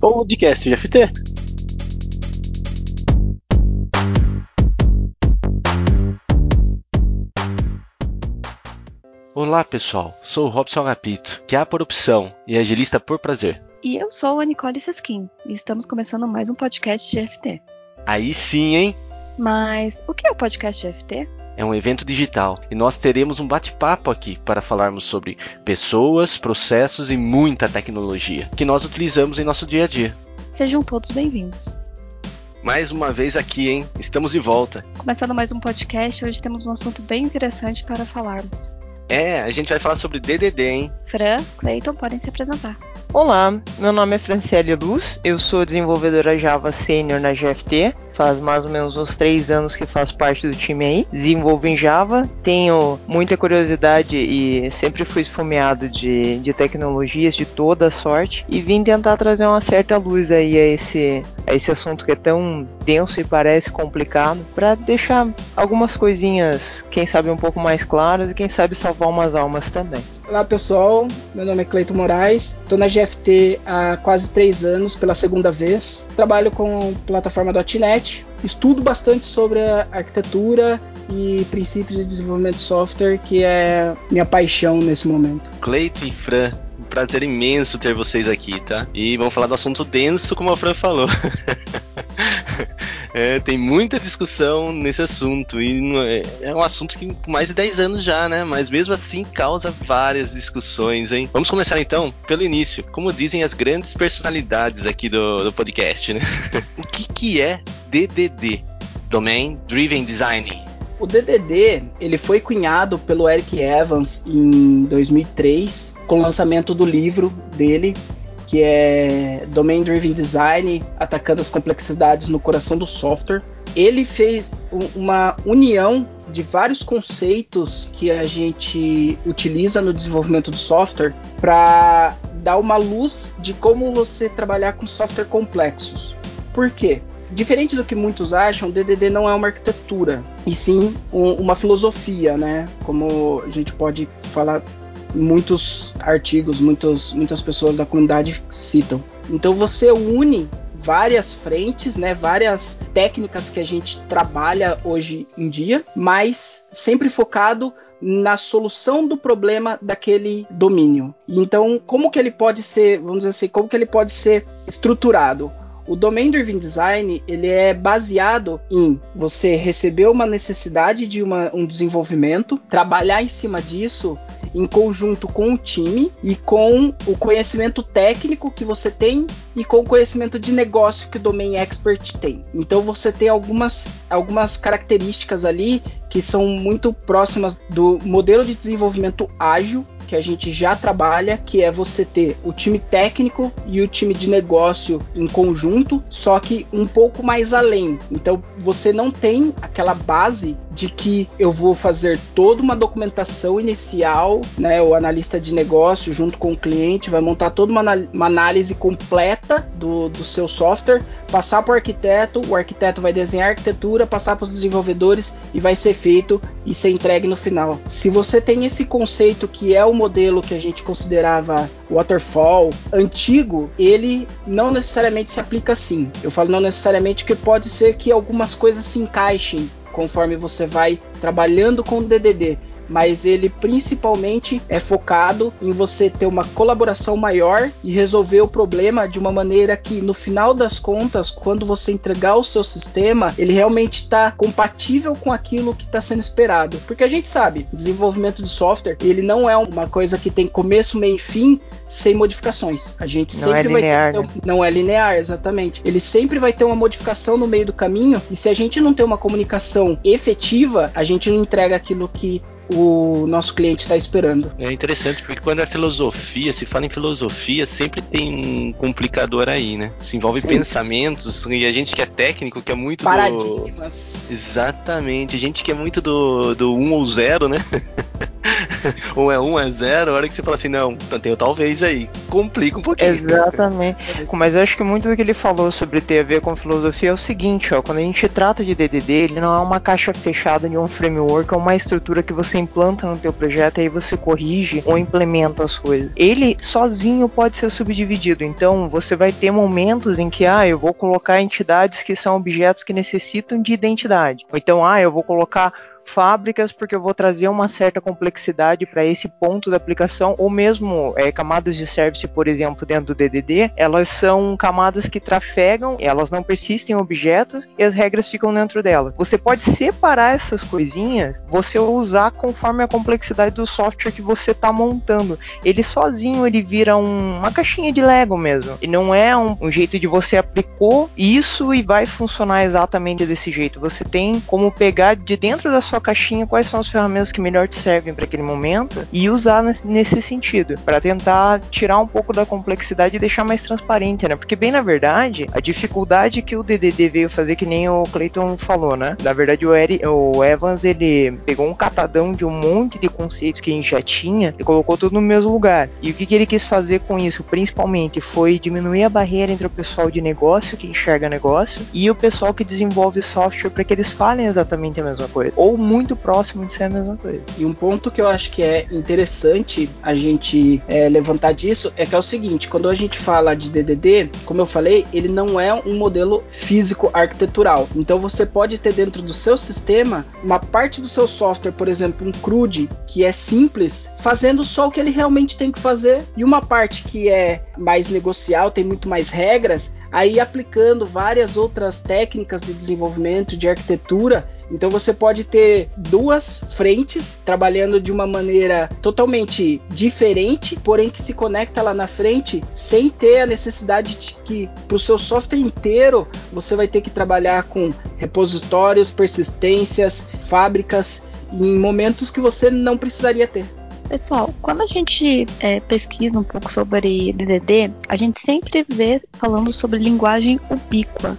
podcast GFT. Olá pessoal, sou o Robson Agapito, que é por opção e agilista por prazer. E eu sou a Nicole Seskin e estamos começando mais um podcast GFT. Aí sim, hein? Mas o que é o podcast GFT? É um evento digital e nós teremos um bate-papo aqui para falarmos sobre pessoas, processos e muita tecnologia que nós utilizamos em nosso dia a dia. Sejam todos bem-vindos. Mais uma vez aqui, hein? Estamos de volta. Começando mais um podcast, hoje temos um assunto bem interessante para falarmos. É, a gente vai falar sobre DDD, hein? Fran, Clayton, podem se apresentar. Olá, meu nome é Franciele Luz, eu sou desenvolvedora Java Sênior na GFT faz mais ou menos uns três anos que faço parte do time aí. Desenvolvo em Java, tenho muita curiosidade e sempre fui esfomeado de, de tecnologias de toda sorte e vim tentar trazer uma certa luz aí a esse, a esse assunto que é tão denso e parece complicado para deixar algumas coisinhas, quem sabe um pouco mais claras e quem sabe salvar umas almas também. Olá pessoal, meu nome é Cleito Moraes, estou na GFT há quase três anos pela segunda vez. Trabalho com plataforma .NET, estudo bastante sobre arquitetura e princípios de desenvolvimento de software, que é minha paixão nesse momento. Cleito e Fran, um prazer imenso ter vocês aqui, tá? E vamos falar do assunto denso, como a Fran falou. É, tem muita discussão nesse assunto e é, é um assunto que com mais de 10 anos já, né? Mas mesmo assim causa várias discussões, hein? Vamos começar então pelo início, como dizem as grandes personalidades aqui do, do podcast, né? o que, que é DDD? Domain Driven Design. O DDD ele foi cunhado pelo Eric Evans em 2003 com o lançamento do livro dele que é Domain Driven Design, atacando as complexidades no coração do software. Ele fez uma união de vários conceitos que a gente utiliza no desenvolvimento do software para dar uma luz de como você trabalhar com software complexos. Por quê? Diferente do que muitos acham, DDD não é uma arquitetura, e sim um, uma filosofia, né? Como a gente pode falar muitos artigos, muitos, muitas pessoas da comunidade citam. Então você une várias frentes, né, várias técnicas que a gente trabalha hoje em dia, mas sempre focado na solução do problema daquele domínio. Então, como que ele pode ser, vamos dizer assim, como que ele pode ser estruturado? O Domain Driven Design ele é baseado em você receber uma necessidade de uma, um desenvolvimento, trabalhar em cima disso em conjunto com o time e com o conhecimento técnico que você tem e com o conhecimento de negócio que o Domain Expert tem. Então você tem algumas, algumas características ali que são muito próximas do modelo de desenvolvimento ágil que a gente já trabalha, que é você ter o time técnico e o time de negócio em conjunto, só que um pouco mais além. Então você não tem aquela base de que eu vou fazer toda uma documentação inicial, né? O analista de negócio junto com o cliente vai montar toda uma, uma análise completa do, do seu software, passar para o arquiteto, o arquiteto vai desenhar a arquitetura, passar para os desenvolvedores e vai ser feito e ser entregue no final. Se você tem esse conceito que é o modelo que a gente considerava waterfall antigo, ele não necessariamente se aplica assim. Eu falo não necessariamente que pode ser que algumas coisas se encaixem conforme você vai trabalhando com o DDD mas ele principalmente é focado em você ter uma colaboração maior e resolver o problema de uma maneira que, no final das contas, quando você entregar o seu sistema, ele realmente está compatível com aquilo que está sendo esperado. Porque a gente sabe, desenvolvimento de software, ele não é uma coisa que tem começo, meio e fim, sem modificações. A gente não sempre é linear, vai ter, né? não é linear, exatamente. Ele sempre vai ter uma modificação no meio do caminho e se a gente não tem uma comunicação efetiva, a gente não entrega aquilo que o nosso cliente está esperando. É interessante porque quando é filosofia, se fala em filosofia, sempre tem um complicador aí, né? Se envolve Sim. pensamentos e a gente que é técnico, que é muito paradigmas. Do... Exatamente, a gente que é muito do, do um ou zero, né? ou é um, é zero, a hora que você fala assim, não, tem o talvez aí, complica um pouquinho. Exatamente. Mas eu acho que muito do que ele falou sobre ter a ver com filosofia é o seguinte, ó, quando a gente trata de DDD, ele não é uma caixa fechada de um framework, é uma estrutura que você implanta no teu projeto e aí você corrige ou implementa as coisas. Ele sozinho pode ser subdividido, então você vai ter momentos em que, ah, eu vou colocar entidades que são objetos que necessitam de identidade. Ou então, ah, eu vou colocar fábricas, porque eu vou trazer uma certa complexidade para esse ponto da aplicação, ou mesmo é, camadas de service, por exemplo, dentro do DDD, elas são camadas que trafegam, elas não persistem em objetos e as regras ficam dentro delas. Você pode separar essas coisinhas, você usar conforme a complexidade do software que você está montando. Ele sozinho ele vira um, uma caixinha de Lego mesmo. E não é um, um jeito de você aplicou isso e vai funcionar exatamente desse jeito. Você tem como pegar de dentro da sua caixinha quais são as ferramentas que melhor te servem para aquele momento e usar nesse sentido, para tentar tirar um pouco da complexidade e deixar mais transparente, né? Porque bem na verdade, a dificuldade que o DDD veio fazer que nem o Clayton falou, né? Na verdade o, Eri, o Evans ele pegou um catadão de um monte de conceitos que a gente já tinha e colocou tudo no mesmo lugar. E o que, que ele quis fazer com isso, principalmente, foi diminuir a barreira entre o pessoal de negócio que enxerga negócio e o pessoal que desenvolve software para que eles falem exatamente a mesma coisa. Ou muito próximo de ser a mesma coisa. E um ponto que eu acho que é interessante a gente é, levantar disso é que é o seguinte: quando a gente fala de DDD, como eu falei, ele não é um modelo físico arquitetural. Então você pode ter dentro do seu sistema uma parte do seu software, por exemplo, um CRUD, que é simples, fazendo só o que ele realmente tem que fazer, e uma parte que é mais negocial, tem muito mais regras, aí aplicando várias outras técnicas de desenvolvimento, de arquitetura então você pode ter duas frentes trabalhando de uma maneira totalmente diferente, porém que se conecta lá na frente sem ter a necessidade de que para o seu software inteiro você vai ter que trabalhar com repositórios, persistências, fábricas em momentos que você não precisaria ter. Pessoal, quando a gente é, pesquisa um pouco sobre DDD, a gente sempre vê falando sobre linguagem ubíqua.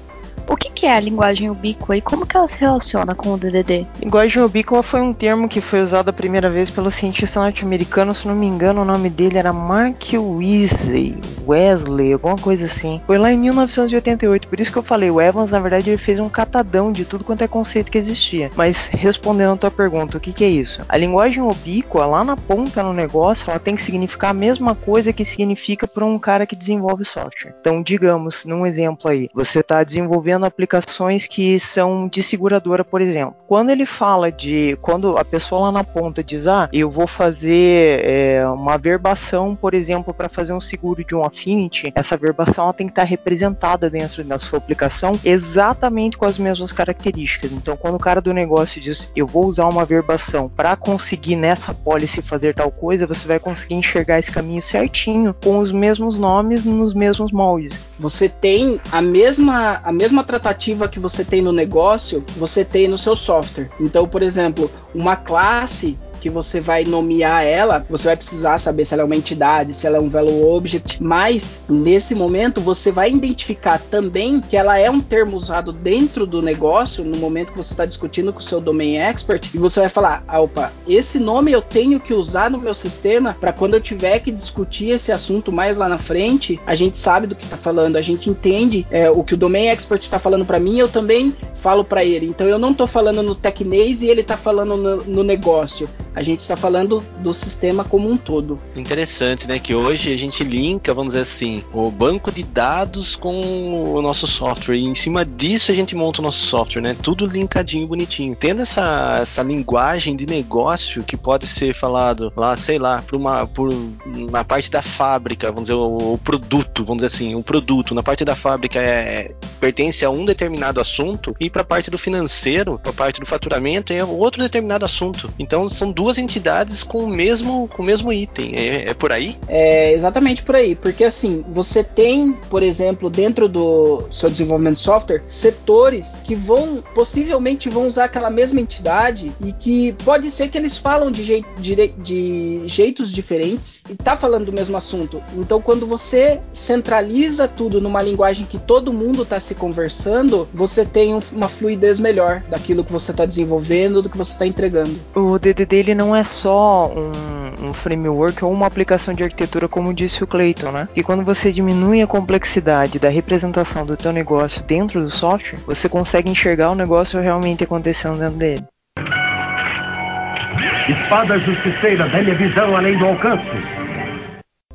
O que, que, é a linguagem ubíqua e como que ela se relaciona com o DDD? Linguagem ubíqua foi um termo que foi usado a primeira vez pelo cientista norte-americano, se não me engano, o nome dele era Mark Weasley, Wesley, alguma coisa assim. Foi lá em 1988, por isso que eu falei, o Evans, na verdade, ele fez um catadão de tudo quanto é conceito que existia. Mas respondendo a tua pergunta, o que, que é isso? A linguagem ubíqua, lá na ponta no negócio, ela tem que significar a mesma coisa que significa para um cara que desenvolve software. Então, digamos, num exemplo aí, você está desenvolvendo aplicações que são de seguradora, por exemplo. Quando ele fala de. Quando a pessoa lá na ponta diz, ah, eu vou fazer é, uma verbação, por exemplo, para fazer um seguro de um Affinity, essa verbação tem que estar representada dentro da sua aplicação exatamente com as mesmas características. Então, quando o cara do negócio diz, eu vou usar uma verbação para conseguir nessa policy fazer tal coisa, você vai conseguir enxergar esse caminho certinho com os mesmos nomes nos mesmos moldes. Você tem a mesma a mesma tratativa que você tem no negócio, você tem no seu software. Então, por exemplo, uma classe que você vai nomear ela, você vai precisar saber se ela é uma entidade, se ela é um value object, mas nesse momento você vai identificar também que ela é um termo usado dentro do negócio, no momento que você está discutindo com o seu domain expert, e você vai falar: ah, opa, esse nome eu tenho que usar no meu sistema para quando eu tiver que discutir esse assunto mais lá na frente, a gente sabe do que está falando, a gente entende é, o que o domain expert está falando para mim, eu também falo para ele. Então eu não estou falando no Tecnase e ele está falando no, no negócio a gente está falando do sistema como um todo. Interessante, né? Que hoje a gente linka, vamos dizer assim, o banco de dados com o nosso software. E em cima disso a gente monta o nosso software, né? Tudo linkadinho, bonitinho. Tendo essa, essa linguagem de negócio que pode ser falado lá, sei lá, por uma, por uma parte da fábrica, vamos dizer, o, o produto, vamos dizer assim, o produto na parte da fábrica é pertence a um determinado assunto e para a parte do financeiro, para a parte do faturamento é outro determinado assunto. Então são duas entidades com o mesmo, com o mesmo item. É, é por aí? É exatamente por aí, porque assim, você tem, por exemplo, dentro do seu desenvolvimento de software, setores que vão, possivelmente vão usar aquela mesma entidade e que pode ser que eles falam de, de, de jeitos diferentes, mas está falando do mesmo assunto. Então, quando você centraliza tudo numa linguagem que todo mundo está se conversando, você tem um, uma fluidez melhor daquilo que você está desenvolvendo, do que você está entregando. O DDD ele não é só um, um, framework ou uma aplicação de arquitetura, como disse o Clayton, né? Que quando você diminui a complexidade da representação do teu negócio dentro do software, você consegue enxergar o negócio realmente acontecendo dentro dele. Espada justiceira, velha visão além do alcance.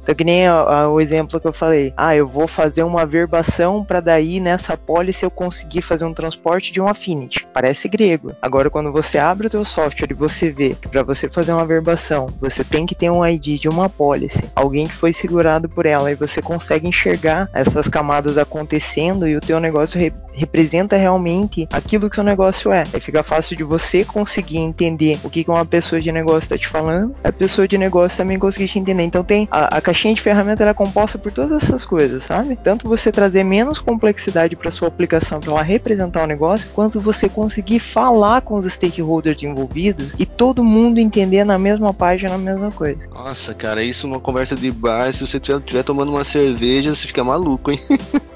Então, que nem a, a, o exemplo que eu falei. Ah, eu vou fazer uma verbação para daí nessa policy eu conseguir fazer um transporte de um affinity. Parece grego. Agora, quando você abre o teu software e você vê que para você fazer uma verbação, você tem que ter um ID de uma policy, alguém que foi segurado por ela, e você consegue enxergar essas camadas acontecendo e o teu negócio re representa realmente aquilo que o negócio é. Aí fica fácil de você conseguir entender o que, que uma pessoa de negócio está te falando, a pessoa de negócio também conseguir te entender. Então tem a, a caixinha de ferramenta é composta por todas essas coisas, sabe? Tanto você trazer menos complexidade para sua aplicação para ela representar o negócio, quanto você conseguir falar com os stakeholders envolvidos e todo mundo entender na mesma página a mesma coisa. Nossa, cara, isso numa conversa de bar, se você estiver tomando uma cerveja, você fica maluco, hein?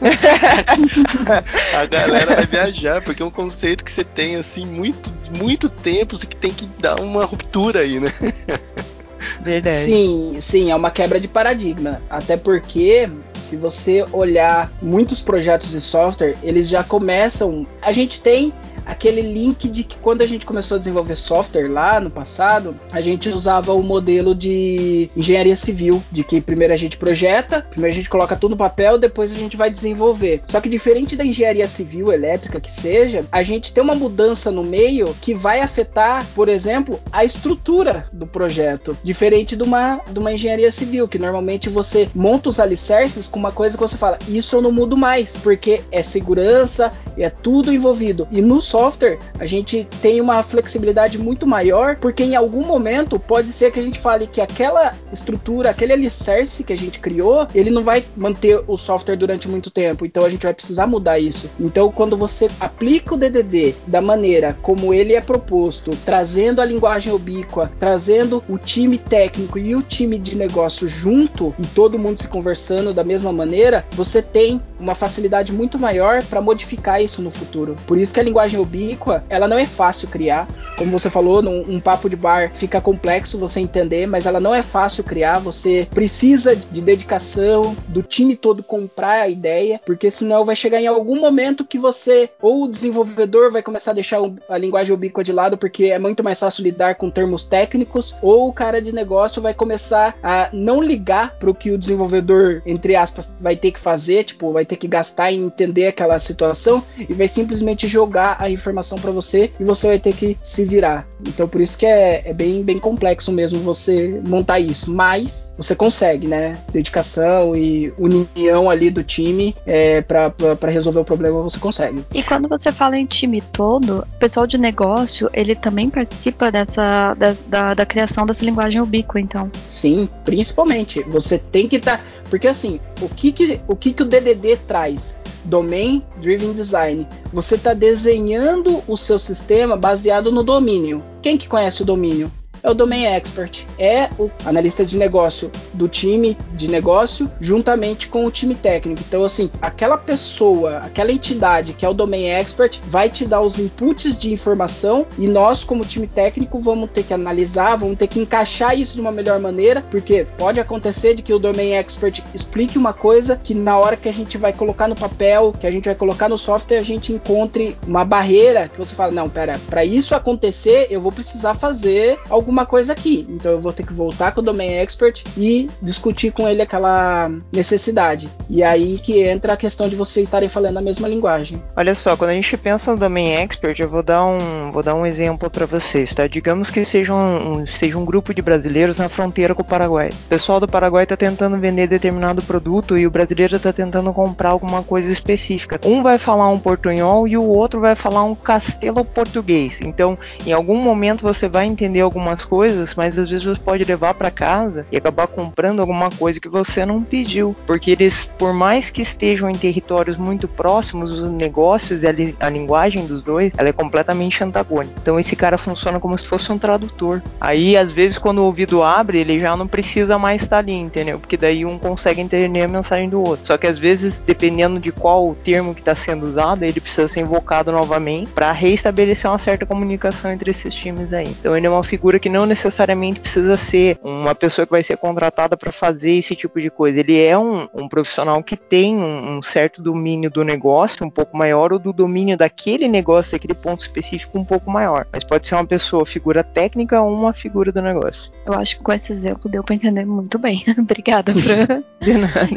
a galera vai viajar, porque é um conceito que você tem assim muito, muito tempo e que tem que dar uma ruptura aí, né? Verdade. Sim, sim, é uma quebra de paradigma. Até porque, se você olhar muitos projetos de software, eles já começam. A gente tem aquele link de que quando a gente começou a desenvolver software lá no passado, a gente usava o modelo de engenharia civil, de que primeiro a gente projeta, primeiro a gente coloca tudo no papel, depois a gente vai desenvolver. Só que diferente da engenharia civil elétrica que seja, a gente tem uma mudança no meio que vai afetar, por exemplo, a estrutura do projeto, diferente de uma, de uma engenharia civil, que normalmente você monta os alicerces com uma coisa que você fala, isso eu não mudo mais, porque é segurança, é tudo envolvido. E no software software, a gente tem uma flexibilidade muito maior, porque em algum momento pode ser que a gente fale que aquela estrutura, aquele alicerce que a gente criou, ele não vai manter o software durante muito tempo, então a gente vai precisar mudar isso. Então, quando você aplica o DDD da maneira como ele é proposto, trazendo a linguagem ubíqua, trazendo o time técnico e o time de negócio junto e todo mundo se conversando da mesma maneira, você tem uma facilidade muito maior para modificar isso no futuro. Por isso que a linguagem ubíqua, ela não é fácil criar. Como você falou, num um papo de bar fica complexo você entender, mas ela não é fácil criar. Você precisa de dedicação, do time todo comprar a ideia, porque senão vai chegar em algum momento que você, ou o desenvolvedor vai começar a deixar a linguagem ubíqua de lado, porque é muito mais fácil lidar com termos técnicos, ou o cara de negócio vai começar a não ligar para o que o desenvolvedor, entre aspas, vai ter que fazer, tipo, vai ter que gastar em entender aquela situação e vai simplesmente jogar a informação para você e você vai ter que se virar. Então por isso que é, é, bem, bem complexo mesmo você montar isso. Mas você consegue, né? Dedicação e união ali do time é, para resolver o problema você consegue. E quando você fala em time todo, o pessoal de negócio ele também participa dessa da, da, da criação dessa linguagem ubíqua, então. Sim, principalmente. Você tem que estar. Tá, porque assim, o que, que, o que, que o DDD traz? Domain Driven Design. Você está desenhando o seu sistema baseado no domínio. Quem que conhece o domínio? É o Domain Expert, é o analista de negócio do time de negócio juntamente com o time técnico. Então, assim, aquela pessoa, aquela entidade que é o Domain Expert vai te dar os inputs de informação e nós, como time técnico, vamos ter que analisar, vamos ter que encaixar isso de uma melhor maneira, porque pode acontecer de que o Domain Expert explique uma coisa que na hora que a gente vai colocar no papel, que a gente vai colocar no software, a gente encontre uma barreira que você fala, não, pera, para isso acontecer, eu vou precisar fazer algum alguma coisa aqui. Então eu vou ter que voltar com o Domain Expert e discutir com ele aquela necessidade. E aí que entra a questão de vocês estarem falando a mesma linguagem. Olha só, quando a gente pensa no Domain Expert, eu vou dar um, vou dar um exemplo para vocês, tá? Digamos que seja um, seja um grupo de brasileiros na fronteira com o Paraguai. O pessoal do Paraguai está tentando vender determinado produto e o brasileiro está tentando comprar alguma coisa específica. Um vai falar um portunhol e o outro vai falar um castelo português. Então, em algum momento você vai entender alguma coisas, mas às vezes você pode levar para casa e acabar comprando alguma coisa que você não pediu, porque eles, por mais que estejam em territórios muito próximos, os negócios e a, li a linguagem dos dois, ela é completamente antagônica. Então esse cara funciona como se fosse um tradutor. Aí às vezes quando o ouvido abre, ele já não precisa mais estar ali, entendeu? Porque daí um consegue entender a mensagem do outro. Só que às vezes, dependendo de qual termo que está sendo usado, ele precisa ser invocado novamente para reestabelecer uma certa comunicação entre esses times aí. Então ele é uma figura que não necessariamente precisa ser uma pessoa que vai ser contratada para fazer esse tipo de coisa. Ele é um, um profissional que tem um, um, certo domínio do negócio um pouco maior ou do domínio daquele negócio, daquele ponto específico um pouco maior. Mas pode ser uma pessoa figura técnica ou uma figura do negócio. Eu acho que com esse exemplo deu para entender muito bem. Obrigada, Fran. de nada.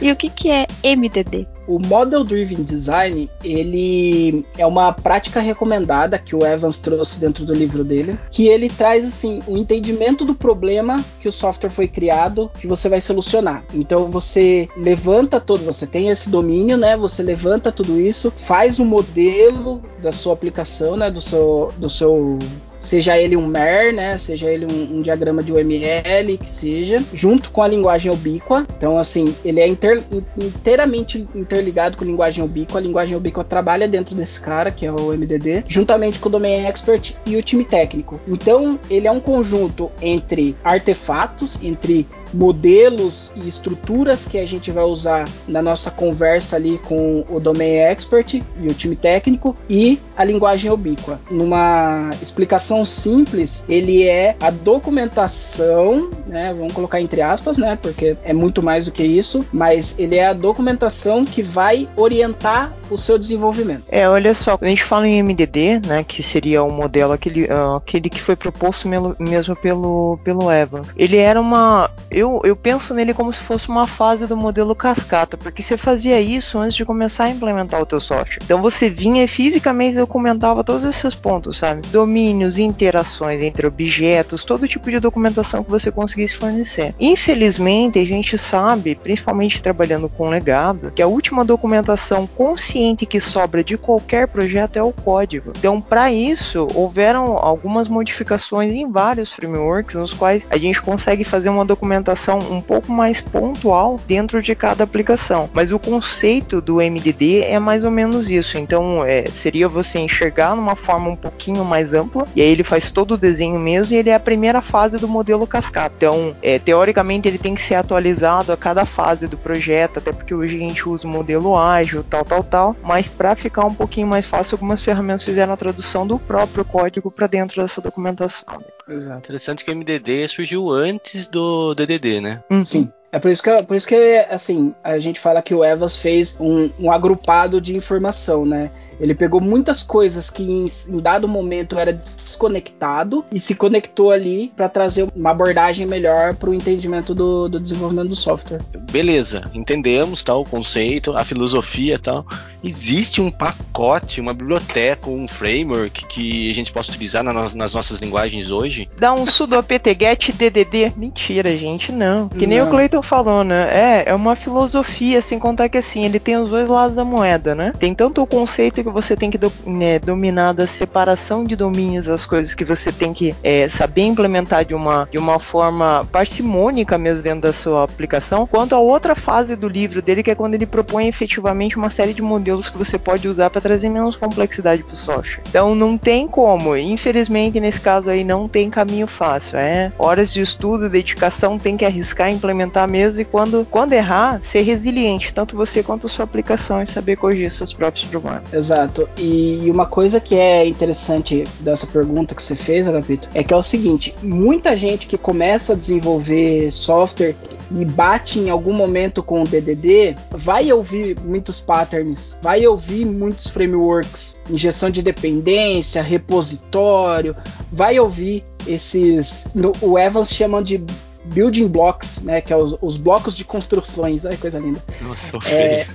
E o que, que é MDD? O Model Driven Design, ele é uma prática recomendada que o Evans trouxe dentro do livro dele, que ele traz assim, o um entendimento do problema que o software foi criado, que você vai solucionar. Então você levanta todo, você tem esse domínio, né? Você levanta tudo isso, faz um modelo da sua aplicação, né, do seu do seu seja ele um MER, né, seja ele um, um, diagrama de UML, que seja, junto com a linguagem ubíqua. Então, assim, ele é inter, inteiramente interligado com a linguagem ubíqua. A linguagem ubíqua trabalha dentro desse cara, que é o MDD, juntamente com o Domain Expert e o time técnico. Então, ele é um conjunto entre artefatos, entre modelos e estruturas que a gente vai usar na nossa conversa ali com o Domain Expert e o time técnico e a linguagem ubíqua. Numa explicação simples, ele é a documentação, né? Vamos colocar entre aspas, né? Porque é muito mais do que isso, mas ele é a documentação que vai orientar o seu desenvolvimento. É, olha só, a gente fala em MDD, né, que seria o modelo aquele, uh, aquele que foi proposto mesmo pelo pelo Evans. Ele era uma, eu, eu penso nele como se fosse uma fase do modelo cascata, porque você fazia isso antes de começar a implementar o teu software. Então você vinha e fisicamente documentava todos esses pontos, sabe? Domínios, interações entre objetos, todo tipo de documentação que você conseguisse fornecer. Infelizmente, a gente sabe, principalmente trabalhando com legado, que a última documentação consciente que sobra de qualquer projeto é o código. Então, para isso, houveram algumas modificações em vários frameworks nos quais a gente consegue fazer uma documentação um pouco mais pontual dentro de cada aplicação. Mas o conceito do MDD é mais ou menos isso. Então, é, seria você enxergar numa forma um pouquinho mais ampla e ele faz todo o desenho mesmo e ele é a primeira fase do modelo cascata. Então, é, teoricamente, ele tem que ser atualizado a cada fase do projeto, até porque hoje a gente usa o modelo ágil, tal, tal, tal. Mas para ficar um pouquinho mais fácil, algumas ferramentas fizeram a tradução do próprio código para dentro dessa documentação. Exato. Interessante que o MDD surgiu antes do DDD, né? Uhum. Sim. É por isso que, por isso que assim, a gente fala que o Evans fez um, um agrupado de informação, né? Ele pegou muitas coisas que em, em dado momento era desconectado e se conectou ali para trazer uma abordagem melhor para o entendimento do, do, desenvolvimento do software. Beleza, entendemos tal o conceito, a filosofia tal. Existe um pacote, uma biblioteca, um framework que a gente possa utilizar na no, nas nossas linguagens hoje? Dá um sudo apt-get DDD. Mentira, gente, não. Que nem não. o Clayton falou, né? É, é uma filosofia, sem contar que assim, ele tem os dois lados da moeda, né? Tem tanto o conceito que você tem que do, né, dominar da separação de domínios, as coisas que você tem que é, saber implementar de uma, de uma forma parcimônica mesmo dentro da sua aplicação, quanto a outra fase do livro dele, que é quando ele propõe efetivamente uma série de modelos que você pode usar para trazer menos complexidade para o software. Então não tem como, infelizmente nesse caso aí não tem caminho fácil, é horas de estudo, dedicação, tem que arriscar, implementar mesmo e quando, quando errar, ser resiliente, tanto você quanto a sua aplicação e saber corrigir seus próprios problemas. Exato. E uma coisa que é interessante dessa pergunta que você fez, Agapito, é que é o seguinte: muita gente que começa a desenvolver software e bate em algum momento com o DDD vai ouvir muitos patterns, vai ouvir muitos frameworks, injeção de dependência, repositório, vai ouvir esses. No, o Evans chama de building blocks, né? Que é os, os blocos de construções. Ai, coisa linda. Nossa, é...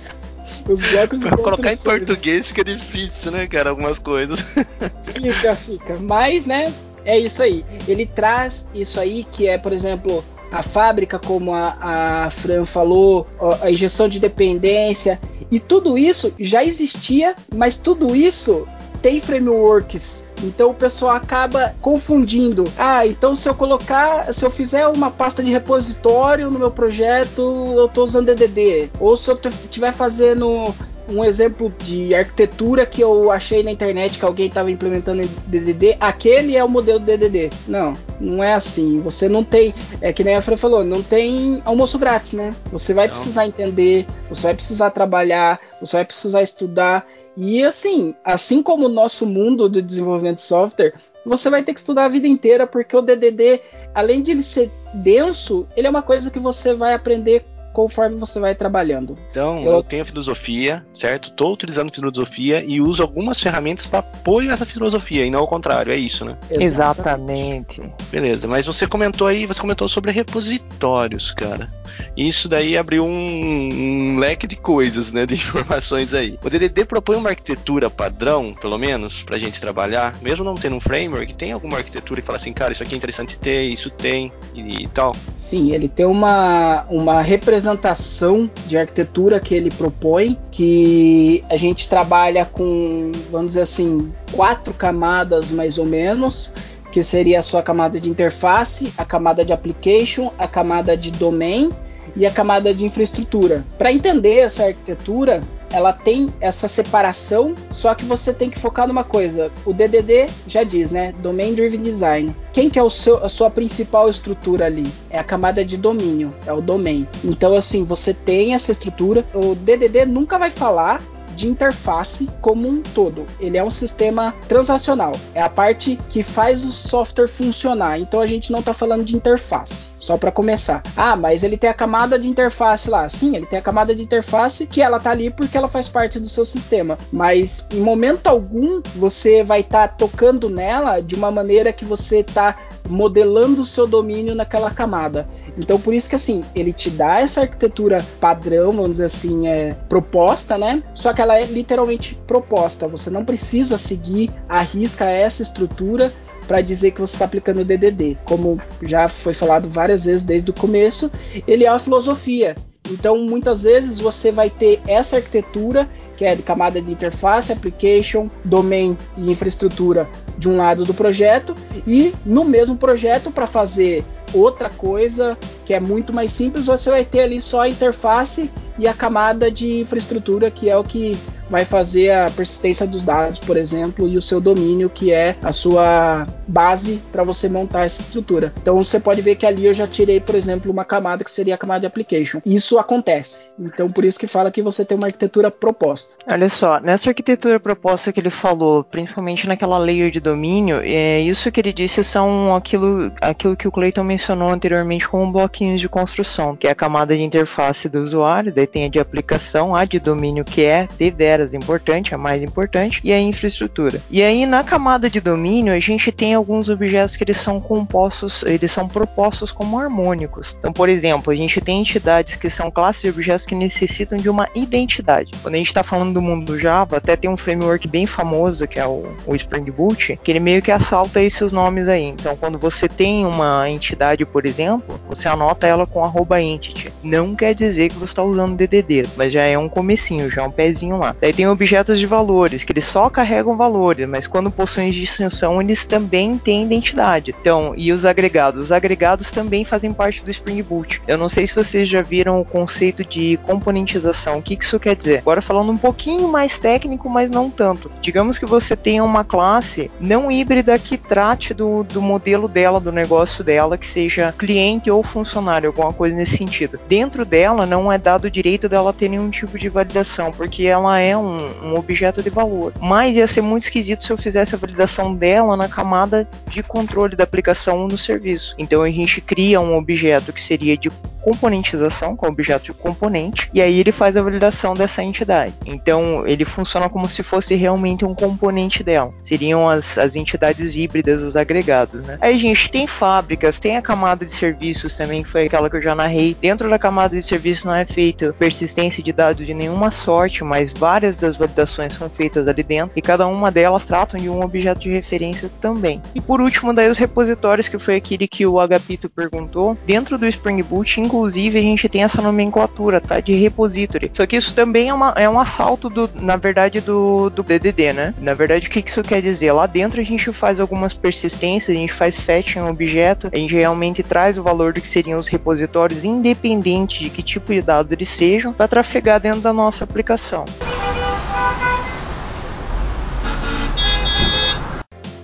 Os blocos pra colocar em português fica difícil, né, cara? Algumas coisas. Fica, fica. Mas, né, é isso aí. Ele traz isso aí que é, por exemplo, a fábrica, como a, a Fran falou, a injeção de dependência, e tudo isso já existia, mas tudo isso tem frameworks Então o pessoal acaba confundindo. Ah, então se eu colocar, se eu fizer uma pasta de repositório no meu projeto, eu estou usando DDD. Ou se eu estiver fazendo um exemplo de arquitetura que eu achei na internet que alguém estava implementando em DDD, aquele é o modelo DDD. Não, não é assim. Você não tem, é que nem a Fran falou, não tem almoço grátis, né? Você vai não. precisar entender, você vai precisar trabalhar, você vai precisar estudar. E assim, assim como o nosso mundo do desenvolvimento de software, você vai ter que estudar a vida inteira, porque o DDD, além de ele ser denso, ele é uma coisa que você vai aprender conforme você vai trabalhando. Então, eu, eu tenho filosofia, certo? Estou utilizando filosofia e uso algumas ferramentas para apoio essa filosofia, e não ao contrário, é isso, né? Exatamente. Beleza, mas você comentou aí, você comentou sobre repositórios, cara. Isso daí abriu um, um leque de coisas, né, de informações aí. O DDD propõe uma arquitetura padrão, pelo menos, para a gente trabalhar, mesmo não tendo um framework, tem alguma arquitetura que fala assim, cara, isso aqui é interessante ter, isso tem e, e tal? Sim, ele tem uma, uma representação de arquitetura que ele propõe, que a gente trabalha com, vamos dizer assim, quatro camadas mais ou menos que seria a sua camada de interface, a camada de application, a camada de domain e a camada de infraestrutura. Para entender essa arquitetura, ela tem essa separação, só que você tem que focar numa coisa. O DDD já diz, né? Domain Driven Design. Quem que é seu, a sua principal estrutura ali? É a camada de domínio, é o domain. Então, assim, você tem essa estrutura. O DDD nunca vai falar de interface como um todo. Ele é um sistema transacional. É a parte que faz o software funcionar. Então a gente não está falando de interface. Só para começar. Ah, mas ele tem a camada de interface lá. Sim, ele tem a camada de interface que ela tá ali porque ela faz parte do seu sistema. Mas em momento algum você vai estar tá tocando nela de uma maneira que você está modelando o seu domínio naquela camada. Então por isso que assim, ele te dá essa arquitetura padrão, vamos dizer assim, é proposta, né? Só que ela é literalmente proposta. Você não precisa seguir a risca essa estrutura para dizer que você está aplicando o DDD. Como já foi falado várias vezes desde o começo, ele é uma filosofia. Então, muitas vezes você vai ter essa arquitetura que é de camada de interface, application, domain e infraestrutura de um lado do projeto e no mesmo projeto para fazer outra coisa que é muito mais simples, você vai ter ali só a interface e a camada de infraestrutura, que é o que vai fazer a persistência dos dados, por exemplo, e o seu domínio, que é a sua base para você montar essa estrutura. Então você pode ver que ali eu já tirei, por exemplo, uma camada que seria a camada de application. Isso acontece. Então por isso que fala que você tem uma arquitetura proposta. Olha só, nessa arquitetura proposta que ele falou, principalmente naquela layer de domínio, é isso que ele disse são aquilo, aquilo que o Clayton mencionou anteriormente como bloquinhos de construção, que é a camada de interface do usuário, daí tem a de aplicação, a de domínio que é deveras importante, a mais importante, e a infraestrutura. E aí na camada de domínio a gente tem alguns objetos que eles são compostos, eles são propostos como harmônicos. Então, por exemplo, a gente tem entidades que são classes de objetos que necessitam de uma identidade. Quando a gente está falando do mundo do Java, até tem um framework bem famoso que é o, o Spring Boot, que ele meio que assalta esses nomes aí. Então, quando você tem uma entidade, por exemplo, você anota ela com entity. Não quer dizer que você está usando DDD, mas já é um comecinho, já é um pezinho lá. Daí tem objetos de valores, que eles só carregam valores, mas quando possuem distinção, eles também têm identidade. Então, e os agregados? Os agregados também fazem parte do Spring Boot. Eu não sei se vocês já viram o conceito de componentização. O que isso quer dizer? Agora falando um pouquinho mais técnico, mas não tanto. Digamos que você tenha uma classe não híbrida que trate do, do modelo dela, do negócio dela, que seja cliente ou funcionário, alguma coisa nesse sentido. Dentro dela não é dado o direito dela ter nenhum tipo de validação, porque ela é um, um objeto de valor. Mas ia ser muito esquisito se eu fizesse a validação dela na camada de controle da aplicação no serviço. Então a gente cria um objeto que seria de componentização, com é objeto de componente, e aí ele faz a validação dessa entidade. Então ele funciona como se fosse realmente um componente dela. Seriam as, as entidades híbridas, os agregados, né? Aí gente tem fábricas, tem a camada de serviços também, que foi aquela que eu já narrei. Dentro da camada de serviços não é feita persistência de dados de nenhuma sorte, mas várias das validações são feitas ali dentro, e cada uma delas tratam de um objeto de referência também. E por último, daí os repositórios, que foi aquele que o Agapito perguntou, dentro do Spring Boot, inclusive a gente tem essa nomenclatura, tá? De repository. Só que isso também é, uma, é um assalto do, na verdade, do, do DDD, né? Na verdade, o que isso quer dizer? Lá dentro a gente faz algumas persistências, a gente faz fetch em um objeto, a gente realmente traz o valor do que seriam os repositórios, independente de que tipo de dados eles sejam, para trafegar dentro da nossa aplicação.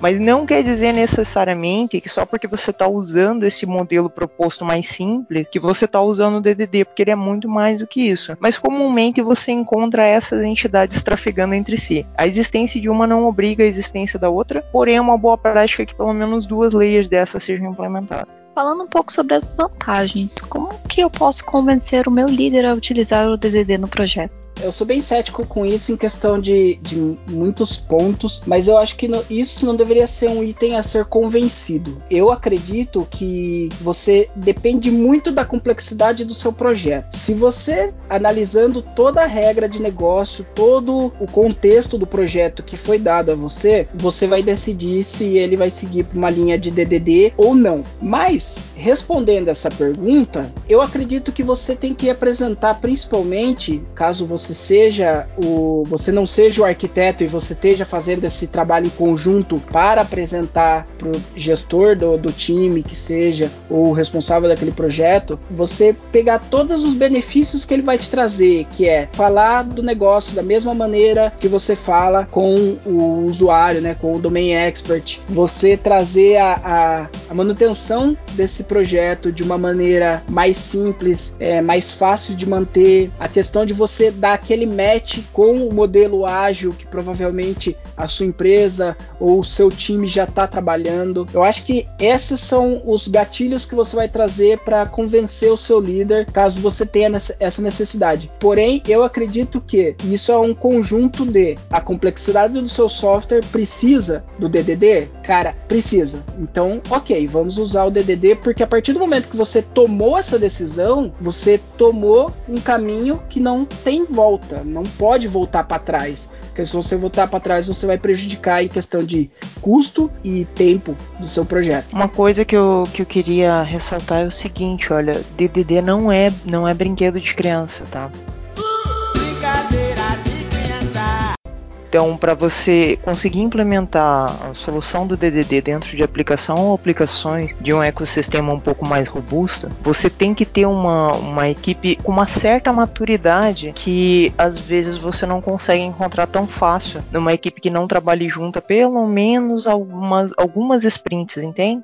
Mas não quer dizer necessariamente que só porque você está usando esse modelo proposto mais simples, que você está usando o DDD, porque ele é muito mais do que isso. Mas comumente você encontra essas entidades trafegando entre si. A existência de uma não obriga a existência da outra, porém é uma boa prática que pelo menos duas layers dessas sejam implementadas. Falando um pouco sobre as vantagens, como que eu posso convencer o meu líder a utilizar o DDD no projeto? Eu sou bem cético com isso em questão de, de muitos pontos, mas eu acho que no, isso não deveria ser um item a ser convencido. Eu acredito que você depende muito da complexidade do seu projeto. Se você, analisando toda a regra de negócio, todo o contexto do projeto que foi dado a você, você vai decidir se ele vai seguir por uma linha de DDD ou não. Mas, respondendo essa pergunta, eu acredito que você tem que apresentar, principalmente, caso você você seja o você não seja o arquiteto e você esteja fazendo esse trabalho em conjunto para apresentar para o gestor do, do time que seja o responsável daquele projeto, você pegar todos os benefícios que ele vai te trazer, que é falar do negócio da mesma maneira que você fala com o usuário, né, com o domain expert, você trazer a, a, a manutenção desse projeto de uma maneira mais simples, é, mais fácil de manter, a questão de você dar aquele match com o modelo ágil que provavelmente a sua empresa ou o seu time já está trabalhando. Eu acho que esses são os gatilhos que você vai trazer para convencer o seu líder, caso você tenha essa necessidade. Porém, eu acredito que isso é um conjunto de a complexidade do seu software precisa do DDD, cara, precisa. Então, ok, vamos usar o DDD porque a partir do momento que você tomou essa decisão, você tomou um caminho que não tem volta, não pode voltar para trás. Porque se você voltar para trás, você vai prejudicar em questão de custo e tempo do seu projeto. Uma coisa que eu, que eu queria ressaltar é o seguinte, olha, DDD não é não é brinquedo de criança, tá? Então, para você conseguir implementar a solução do DDD dentro de aplicação ou aplicações de um ecossistema um pouco mais robusto, você tem que ter uma, uma equipe com uma certa maturidade que às vezes você não consegue encontrar tão fácil numa equipe que não trabalhe junto pelo menos algumas, algumas sprints, entende?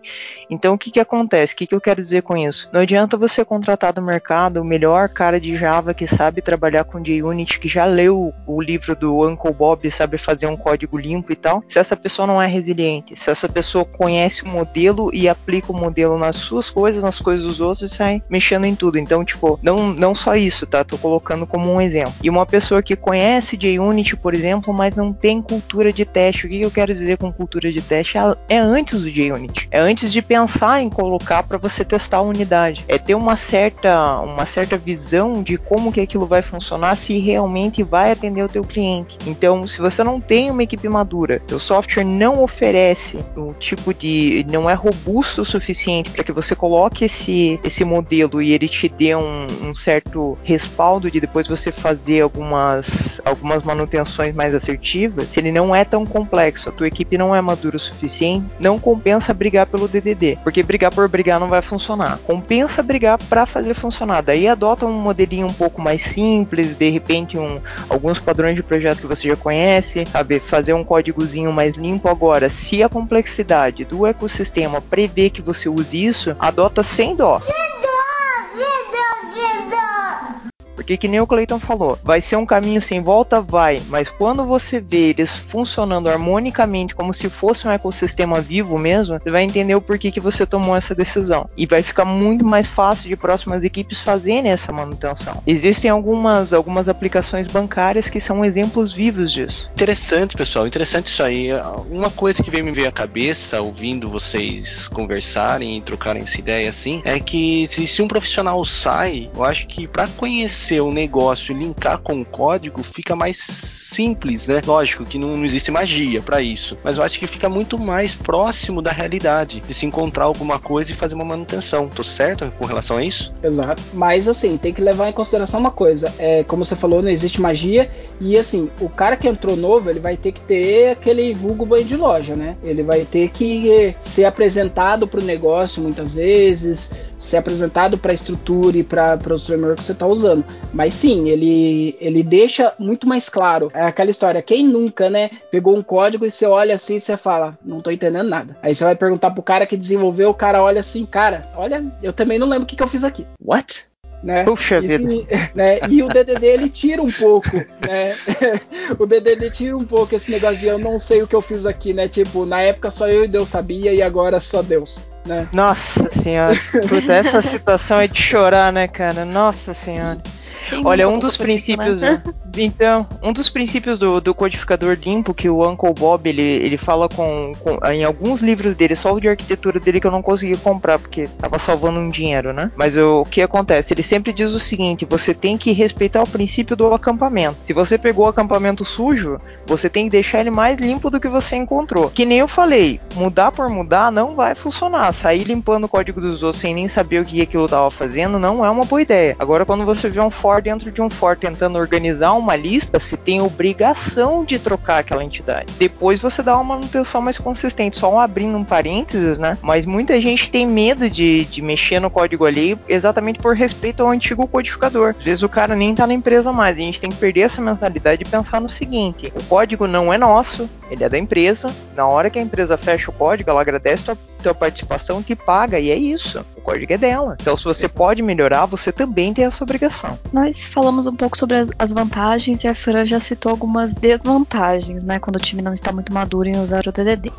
Então, o que, que acontece? O que, que eu quero dizer com isso? Não adianta você contratar do mercado o melhor cara de Java que sabe trabalhar com JUnit, que já leu o livro do Uncle Bob sabe fazer um código limpo e tal, se essa pessoa não é resiliente, se essa pessoa conhece o modelo e aplica o modelo nas suas coisas, nas coisas dos outros e sai mexendo em tudo. Então, tipo, não, não só isso, tá? Tô colocando como um exemplo. E uma pessoa que conhece JUnit, por exemplo, mas não tem cultura de teste. O que eu quero dizer com cultura de teste? É antes do JUnit. É antes de pensar em colocar para você testar a unidade. É ter uma certa, uma certa visão de como que aquilo vai funcionar, se realmente vai atender o teu cliente. Então, se você não tem uma equipe madura, o software não oferece um tipo de. não é robusto o suficiente para que você coloque esse, esse modelo e ele te dê um, um, certo respaldo de depois você fazer algumas, algumas manutenções mais assertivas, se ele não é tão complexo, a tua equipe não é madura o suficiente, não compensa brigar pelo DDD, porque brigar por brigar não vai funcionar. Compensa brigar para fazer funcionar. Daí adota um modelinho um pouco mais simples, de repente um, alguns padrões de projeto que você já conhece conhece, sabe, fazer um códigozinho mais limpo agora. Se a complexidade do ecossistema prevê que você use isso, adota sem dó. Porque que nem o Clayton falou, vai ser um caminho sem volta? Vai, mas quando você vê eles funcionando harmonicamente como se fosse um ecossistema vivo mesmo, você vai entender o porquê que você tomou essa decisão. E vai ficar muito mais fácil de próximas equipes fazerem essa manutenção. Existem algumas, algumas aplicações bancárias que são exemplos vivos disso. Interessante, pessoal, interessante isso aí. Uma coisa que veio me ver à cabeça ouvindo vocês conversarem e trocarem essa ideia assim, é que se, se um profissional sai, eu acho que para conhecer um negócio linkar com o código fica mais simples, né? Lógico que não, não existe magia para isso, mas eu acho que fica muito mais próximo da realidade de se encontrar alguma coisa e fazer uma manutenção. Tô certo com relação a isso? Exato. Mas assim, tem que levar em consideração uma coisa. É, como você falou, não existe magia. E assim, o cara que entrou novo, ele vai ter que ter aquele vulgo banho de loja, né? Ele vai ter que ser apresentado para o negócio muitas vezes, ser apresentado para a estrutura e para os frameworks que você está usando. Mas sim, ele, ele deixa muito mais claro. É aquela história, quem nunca, né, pegou um código e você olha assim e você fala, não estou entendendo nada. Aí você vai perguntar pro cara que desenvolveu, o cara olha assim, cara, olha, eu também não lembro o que, que eu fiz aqui. What? Né? Puxa e, vida. né? e o DDD ele tira um pouco, né? o DDD tira um pouco esse negócio de eu não sei o que eu fiz aqui, né? Tipo, na época só eu e Deus sabia e agora só Deus. Né? Nossa senhora, Puta, essa situação é de chorar, né, cara? Nossa senhora. Olha, um dos princípios. Né? Então, um dos princípios do, do, codificador limpo que o Uncle Bob ele, ele fala com, com, em alguns livros dele, só o de arquitetura dele que eu não consegui comprar porque tava salvando um dinheiro, né? Mas o, o que acontece? Ele sempre diz o seguinte: você tem que respeitar o princípio do acampamento. Se você pegou o acampamento sujo, você tem que deixar ele mais limpo do que você encontrou. Que nem eu falei, mudar por mudar não vai funcionar. Sair limpando o código dos outros sem nem saber o que aquilo tava fazendo não é uma boa ideia. Agora, quando você vê um for dentro de um for tentando organizar uma lista, você tem obrigação de trocar aquela entidade. Depois você dá uma manutenção mais consistente, só um abrindo um parênteses, né? Mas muita gente tem medo de, de mexer no código ali exatamente por respeito ao antigo codificador. Às vezes o cara nem tá na empresa mais. A gente tem que perder essa mentalidade e pensar no seguinte: o código não é nosso, ele é da empresa. Na hora que a empresa fecha o código, ela agradece a tua, participação e te paga, e é isso. O código é dela. Então, se você pode melhorar, você também tem essa obrigação. Nós falamos um pouco sobre as, as vantagens e a Fran já citou algumas desvantagens, né? Quando o time não está muito maduro em usar o DDD.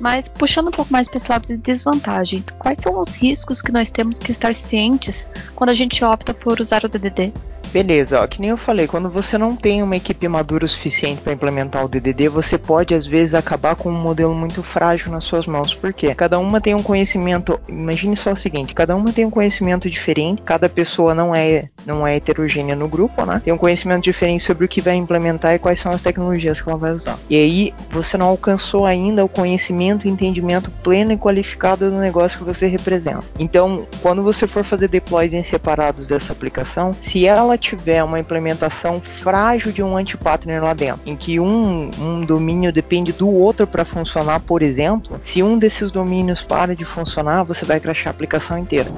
Mas puxando um pouco mais para esse lado de desvantagens, quais são os riscos que nós temos que estar cientes quando a gente opta por usar o DDD? Beleza, ó, que nem eu falei, quando você não tem uma equipe madura o suficiente para implementar o DDD, você pode às vezes acabar com um modelo muito frágil nas suas mãos. Por quê? Cada uma tem um conhecimento, imagine só o seguinte, cada uma tem um conhecimento diferente, cada pessoa não é não é heterogênea no grupo, né? Tem um conhecimento diferente sobre o que vai implementar e quais são as tecnologias que ela vai usar. E aí você não alcançou ainda o conhecimento e entendimento pleno e qualificado do negócio que você representa. Então, quando você for fazer deploys em separados dessa aplicação, se ela tiver uma implementação frágil de um anti-partner lá dentro, em que um, um domínio depende do outro para funcionar, por exemplo, se um desses domínios para de funcionar, você vai crashar a aplicação inteira.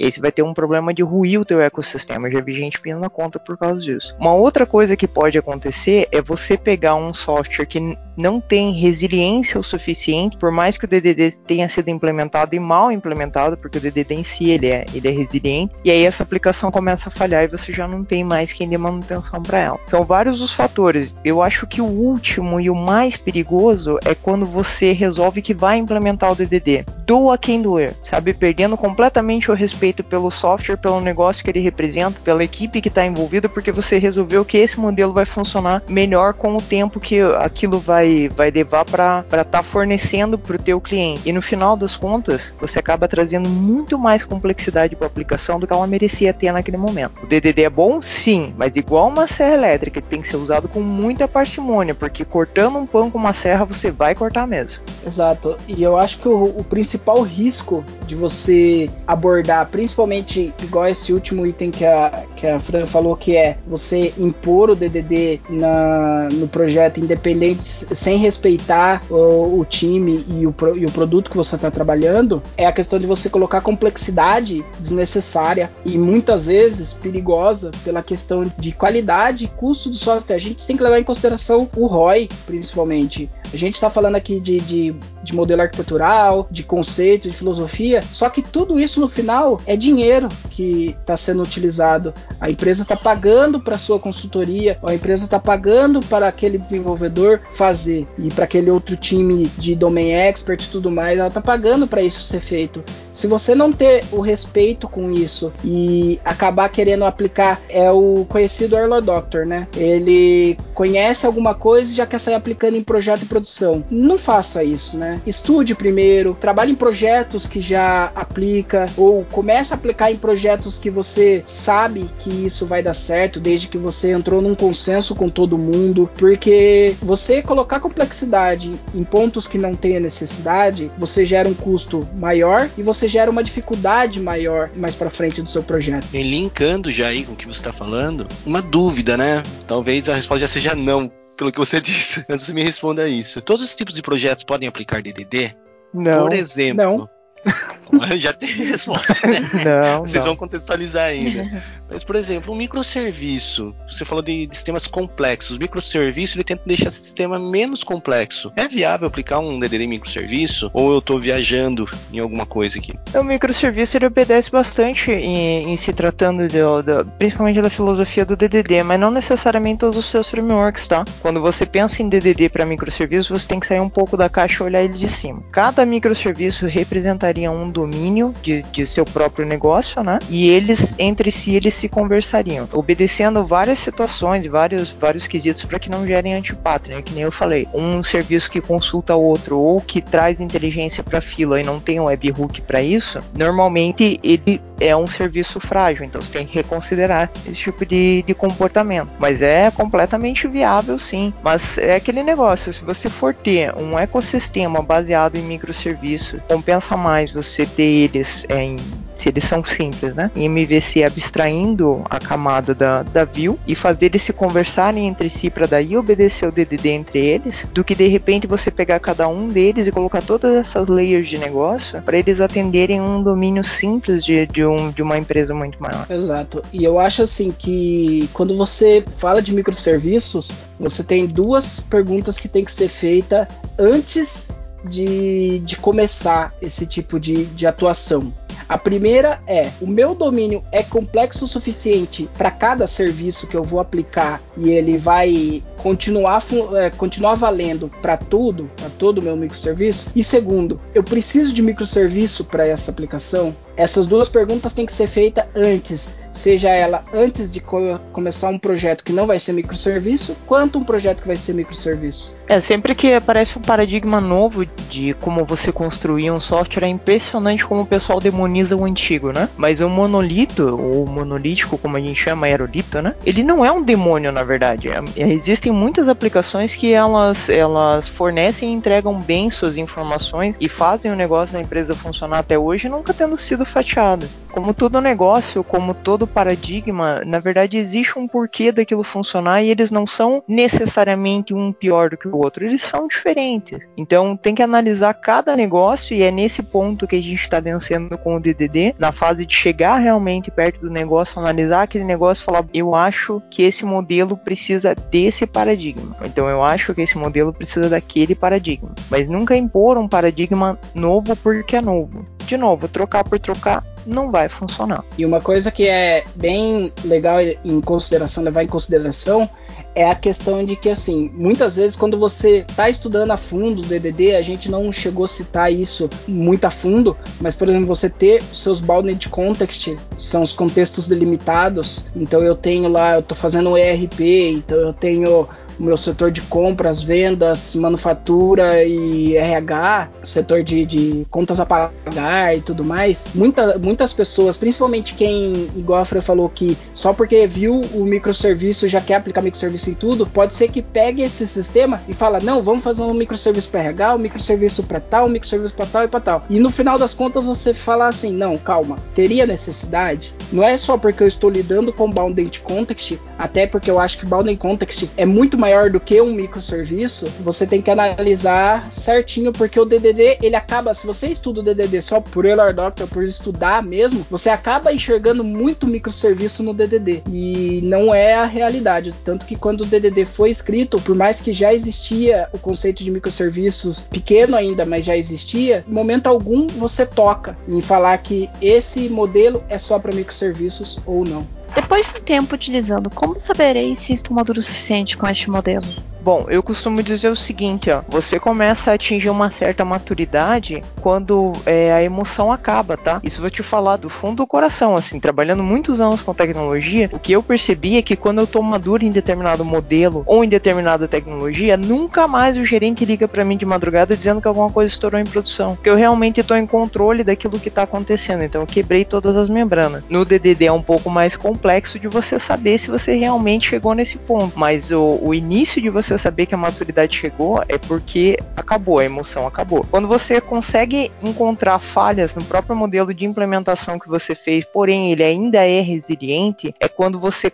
E aí você vai ter um problema de ruir o teu ecossistema. Eu já vi gente pedindo na conta por causa disso. Uma outra coisa que pode acontecer é você pegar um software que não tem resiliência o suficiente, por mais que o DDD tenha sido implementado e mal implementado, porque o DDD em si ele é, ele é resiliente, e aí essa aplicação começa a falhar e você já não tem mais quem dê manutenção para ela. São vários os fatores. Eu acho que o último e o mais perigoso é quando você resolve que vai implementar o DDD. Doa quem doer, sabe? Perdendo completamente o respeito pelo software, pelo negócio que ele representa, pela equipe que está envolvida, porque você resolveu que esse modelo vai funcionar melhor com o tempo que aquilo vai, vai levar para estar tá fornecendo para o teu cliente. E no final das contas, você acaba trazendo muito mais complexidade para a aplicação do que ela merecia ter naquele momento. O DDD é bom, sim, mas igual uma serra elétrica, tem que ser usado com muita parcimônia, porque cortando um pão com uma serra você vai cortar mesmo. Exato. E eu acho que o, o principal risco de você abordar principalmente igual esse último item que a, que a Fran falou, que é você impor o DDD na, no projeto independente, sem respeitar o, o time e o, e o produto que você está trabalhando, é a questão de você colocar complexidade desnecessária e muitas vezes perigosa pela questão de qualidade e custo do software. A gente tem que levar em consideração o ROI, principalmente. A gente está falando aqui de, de, de modelo arquitetural, de conceito, de filosofia, só que tudo isso no final é dinheiro que está sendo utilizado. A empresa está pagando para sua consultoria, a empresa está pagando para aquele desenvolvedor fazer e para aquele outro time de domain expert e tudo mais, ela está pagando para isso ser feito. Se você não ter o respeito com isso e acabar querendo aplicar, é o conhecido Early Doctor, né? Ele conhece alguma coisa e já quer sair aplicando em projeto de produção. Não faça isso, né? Estude primeiro, trabalhe em projetos que já aplica ou comece a aplicar em projetos que você sabe que isso vai dar certo, desde que você entrou num consenso com todo mundo, porque você colocar complexidade em pontos que não tenha necessidade, você gera um custo maior e você gera uma dificuldade maior mais para frente do seu projeto. E linkando já aí com o que você está falando, uma dúvida, né? Talvez a resposta já seja não, pelo que você disse. Antes você me responda isso. Todos os tipos de projetos podem aplicar DDD? Não. Por exemplo. Não. Já tem resposta, né? Não, Vocês não. vão contextualizar ainda. Mas, por exemplo, um microserviço. Você falou de, de sistemas complexos. O microserviço ele tenta deixar esse sistema menos complexo. É viável aplicar um DDD em microserviço? Ou eu estou viajando em alguma coisa aqui? O microserviço ele obedece bastante em, em se tratando de, de- principalmente da filosofia do DDD, mas não necessariamente todos os seus frameworks, tá? Quando você pensa em DDD para microserviço, você tem que sair um pouco da caixa e olhar ele de cima. Cada microserviço representaria um domínio de, de seu próprio negócio, né? E eles entre si eles se conversariam, obedecendo várias situações, vários vários quesitos para que não gerem antipattern, que nem eu falei. Um serviço que consulta o outro ou que traz inteligência para fila e não tem um webhook para isso, normalmente ele é um serviço frágil, então você tem que reconsiderar esse tipo de, de comportamento. Mas é completamente viável sim. Mas é aquele negócio, se você for ter um ecossistema baseado em microserviços, compensa mais você ter eles é, em se eles são simples, né? Em MVC abstraindo a camada da, da view e fazer eles se conversarem entre si para daí obedecer o DDD entre eles, do que de repente você pegar cada um deles e colocar todas essas layers de negócio para eles atenderem um domínio simples de, de, um, de uma empresa muito maior. Exato. E eu acho assim que quando você fala de microserviços, você tem duas perguntas que tem que ser feita antes de, de começar esse tipo de, de atuação. A primeira é: o meu domínio é complexo o suficiente para cada serviço que eu vou aplicar e ele vai continuar, é, continuar valendo para tudo, para todo o meu microserviço? E segundo, eu preciso de microserviço para essa aplicação? Essas duas perguntas têm que ser feitas antes, seja ela antes de co- começar um projeto que não vai ser microserviço, quanto um projeto que vai ser microserviço. É, sempre que aparece um paradigma novo de como você construir um software, é impressionante como o pessoal demoniza o antigo, né? Mas o monolito, ou monolítico, como a gente chama, aerolito, né? Ele não é um demônio, na verdade. É- Existem muitas aplicações que elas, elas fornecem e entregam bem suas informações e fazem o negócio da empresa funcionar até hoje, nunca tendo sido fatiado. Como todo negócio, como todo paradigma, na verdade existe um porquê daquilo funcionar e eles não são necessariamente um pior do que o outro, eles são diferentes. Então tem que analisar cada negócio e é nesse ponto que a gente está vencendo com o DDD, na fase de chegar realmente perto do negócio, analisar aquele negócio e falar: eu acho que esse modelo precisa desse paradigma. Então eu acho que esse modelo precisa daquele paradigma. Mas nunca impor um paradigma novo porque é novo. De novo, trocar por trocar não vai funcionar. E uma coisa que é bem legal em consideração, levar em consideração, é a questão de que, assim, muitas vezes quando você está estudando a fundo o DDD, a gente não chegou a citar isso muito a fundo, mas, por exemplo, você ter seus bounded context, são os contextos delimitados, então eu tenho lá, eu estou fazendo um ERP, então eu tenho o meu setor de compras, vendas, manufatura e RH, setor de, de contas a pagar e tudo mais, muita, muitas pessoas, principalmente quem, igual a Fran falou, que só porque viu o microserviço já quer aplicar microserviço em tudo, pode ser que pegue esse sistema e fala, não, vamos fazer um microserviço para RH, um microserviço para tal, um microserviço para tal e para tal. E no final das contas você fala assim, não, calma, teria necessidade? Não é só porque eu estou lidando com bounded context, até porque eu acho que bounded context é muito maior do que um microserviço, você tem que analisar certinho, porque o DDD, ele acaba, se você estuda o DDD só por Euler Doctor, por estudar mesmo, você acaba enxergando muito microserviço no DDD, e não é a realidade, tanto que quando o DDD foi escrito, por mais que já existia o conceito de microserviços, pequeno ainda, mas já existia, em momento algum você toca em falar que esse modelo é só para microserviços ou não. Depois de um tempo utilizando, como saberei se estou maduro o suficiente com este modelo? Bom, eu costumo dizer o seguinte, ó, você começa a atingir uma certa maturidade quando é, a emoção acaba, tá? Isso vou te falar do fundo do coração, assim, trabalhando muitos anos com tecnologia, o que eu percebi é que quando eu tô maduro em determinado modelo ou em determinada tecnologia, nunca mais o gerente liga para mim de madrugada dizendo que alguma coisa estourou em produção, porque eu realmente tô em controle daquilo que tá acontecendo, então eu quebrei todas as membranas. No DDD é um pouco mais complexo de você saber se você realmente chegou nesse ponto, mas o, o início de você saber que a maturidade chegou é porque acabou, a emoção acabou. Quando você consegue encontrar falhas no próprio modelo de implementação que você fez, porém ele ainda é resiliente, é quando você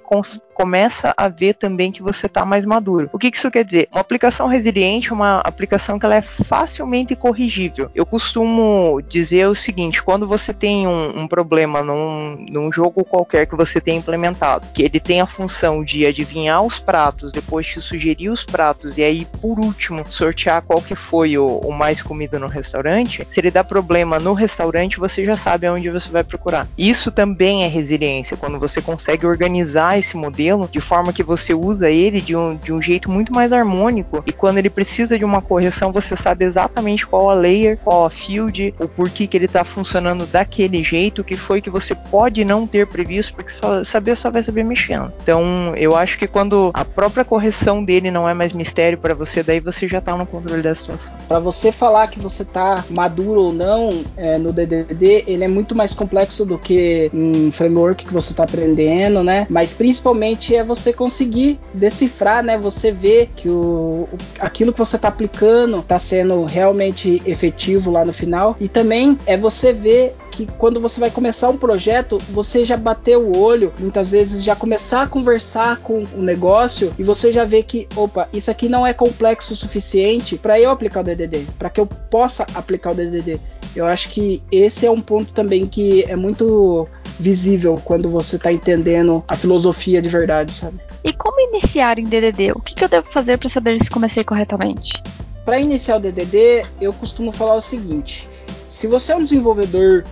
começa a ver também que você está mais maduro. O que, que isso quer dizer? Uma aplicação resiliente é uma aplicação que ela é facilmente corrigível. Eu costumo dizer o seguinte: quando você tem um, um problema num, num jogo qualquer que você tem implementado, que ele tem a função de adivinhar os pratos, depois te sugerir os pratos e aí por último sortear qual que foi o, o mais comido no restaurante, se ele dá problema no restaurante, você já sabe aonde você vai procurar. Isso também é resiliência, quando você consegue organizar esse modelo de forma que você usa ele de um, de um jeito muito mais harmônico e quando ele precisa de uma correção, você sabe exatamente qual a layer, qual a field, o porquê que ele está funcionando daquele jeito, que foi que você pode não ter previsto, porque só saber só vai saber mexendo. Então, eu acho que quando a própria correção dele não é mais mistério para você, daí você já tá no controle da situação. Para você falar que você tá maduro ou não é, no DDD, ele é muito mais complexo do que um framework que você tá aprendendo, né? Mas principalmente é você conseguir decifrar, né? Você ver que o, aquilo que você tá aplicando tá sendo realmente efetivo lá no final e também é você ver que quando você vai começar um projeto, você já bateu o olho, muitas vezes já começar a conversar com o negócio e você já vê que, opa, isso aqui não é complexo o suficiente para eu aplicar o DDD, para que eu possa aplicar o DDD. Eu acho que esse é um ponto também que é muito visível quando você está entendendo a filosofia de verdade, sabe? E como iniciar em DDD? O que, que eu devo fazer para saber se comecei corretamente? Para iniciar o DDD, eu costumo falar o seguinte: se você é um desenvolvedor